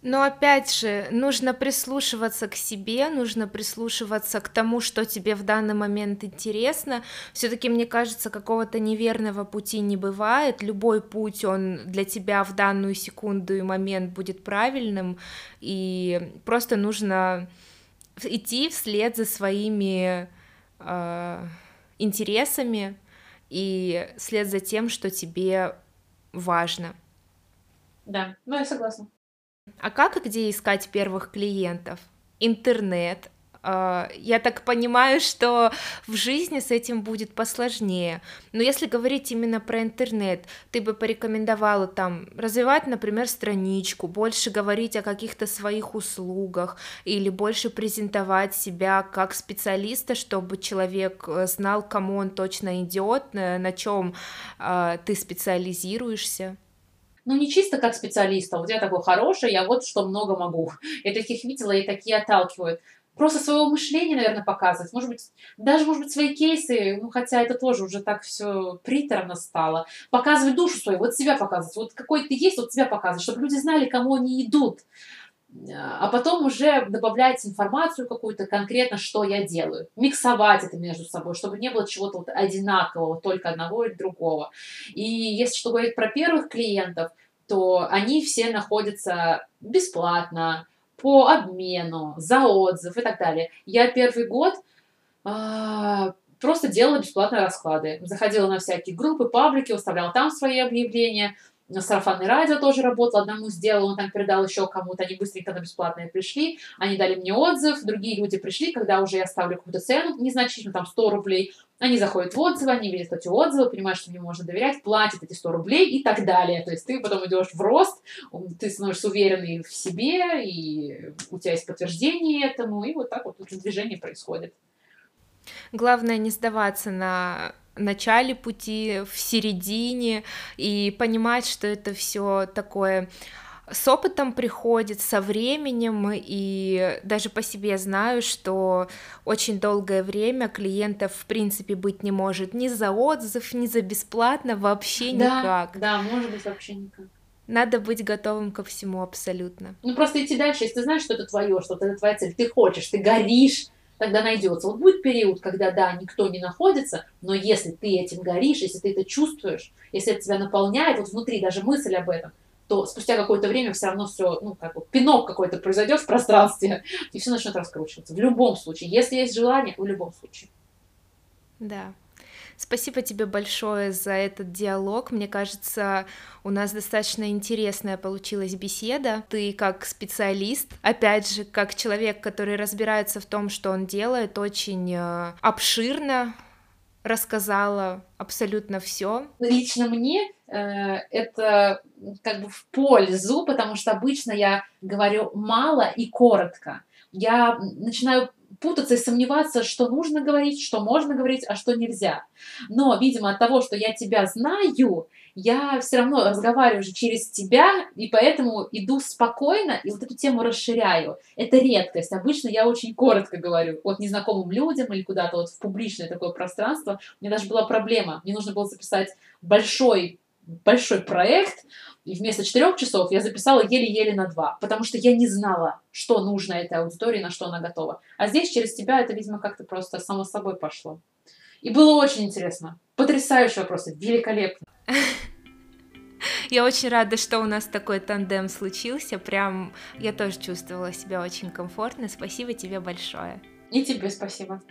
Но опять же, нужно прислушиваться к себе, нужно прислушиваться к тому, что тебе в данный момент интересно. Все-таки, мне кажется, какого-то неверного пути не бывает. Любой путь, он для тебя в данную секунду и момент будет правильным. И просто нужно идти вслед за своими э, интересами и вслед за тем, что тебе важно. Да, ну я согласна. А как и где искать первых клиентов? Интернет, а, я так понимаю, что в жизни с этим будет посложнее. Но если говорить именно про интернет, ты бы порекомендовала там развивать, например, страничку, больше говорить о каких-то своих услугах или больше презентовать себя как специалиста, чтобы человек э, знал, кому он точно идет, на чем а, ты специализируешься ну, не чисто как специалиста, вот я такой хороший, я вот что много могу. [LAUGHS] Я таких видела, и такие отталкивают. Просто своего мышления, наверное, показывать. Может быть, даже, может быть, свои кейсы, ну, хотя это тоже уже так все приторно стало. Показывать душу свою, вот себя показывать. Вот какой ты есть, вот себя показывать, чтобы люди знали, кому они идут а потом уже добавлять информацию какую-то конкретно, что я делаю. Миксовать это между собой, чтобы не было чего-то вот одинакового, только одного или другого. И если что говорить про первых клиентов, то они все находятся бесплатно, по обмену, за отзыв и так далее. Я первый год а, просто делала бесплатные расклады. Заходила на всякие группы, паблики, выставляла там свои объявления – сарафанное радио тоже работал, одному сделал, он там передал еще кому-то, они быстренько на бесплатное пришли, они дали мне отзыв, другие люди пришли, когда уже я ставлю какую-то цену незначительную, там 100 рублей, они заходят в отзывы, они видят эти отзывы, понимают, что мне можно доверять, платят эти 100 рублей и так далее. То есть ты потом идешь в рост, ты становишься уверенный в себе, и у тебя есть подтверждение этому, и вот так вот движение происходит. Главное не сдаваться на начале пути, в середине, и понимать, что это все такое с опытом приходит, со временем, и даже по себе знаю, что очень долгое время клиентов в принципе быть не может ни за отзыв, ни за бесплатно, вообще да, никак. Да, может быть вообще никак. Надо быть готовым ко всему абсолютно. Ну просто идти дальше, если ты знаешь, что это твое, что это твоя цель, ты хочешь, ты горишь, тогда найдется. Вот будет период, когда, да, никто не находится, но если ты этим горишь, если ты это чувствуешь, если это тебя наполняет, вот внутри даже мысль об этом, то спустя какое-то время все равно все, ну, как бы пинок какой-то произойдет в пространстве, [LAUGHS] и все начнет раскручиваться. В любом случае, если есть желание, в любом случае. Да. Спасибо тебе большое за этот диалог. Мне кажется, у нас достаточно интересная получилась беседа. Ты как специалист, опять же, как человек, который разбирается в том, что он делает, очень э, обширно рассказала абсолютно все. Лично мне э, это как бы в пользу, потому что обычно я говорю мало и коротко. Я начинаю путаться и сомневаться, что нужно говорить, что можно говорить, а что нельзя. Но, видимо, от того, что я тебя знаю, я все равно разговариваю же через тебя, и поэтому иду спокойно и вот эту тему расширяю. Это редкость. Обычно я очень коротко говорю вот незнакомым людям или куда-то вот в публичное такое пространство. У меня даже была проблема. Мне нужно было записать большой большой проект, и вместо четырех часов я записала еле-еле на два, потому что я не знала, что нужно этой аудитории, на что она готова. А здесь через тебя это, видимо, как-то просто само собой пошло. И было очень интересно. Потрясающие вопросы, великолепно. [LAUGHS] Я очень рада, что у нас такой тандем случился. Прям я тоже чувствовала себя очень комфортно. Спасибо тебе большое. И тебе спасибо.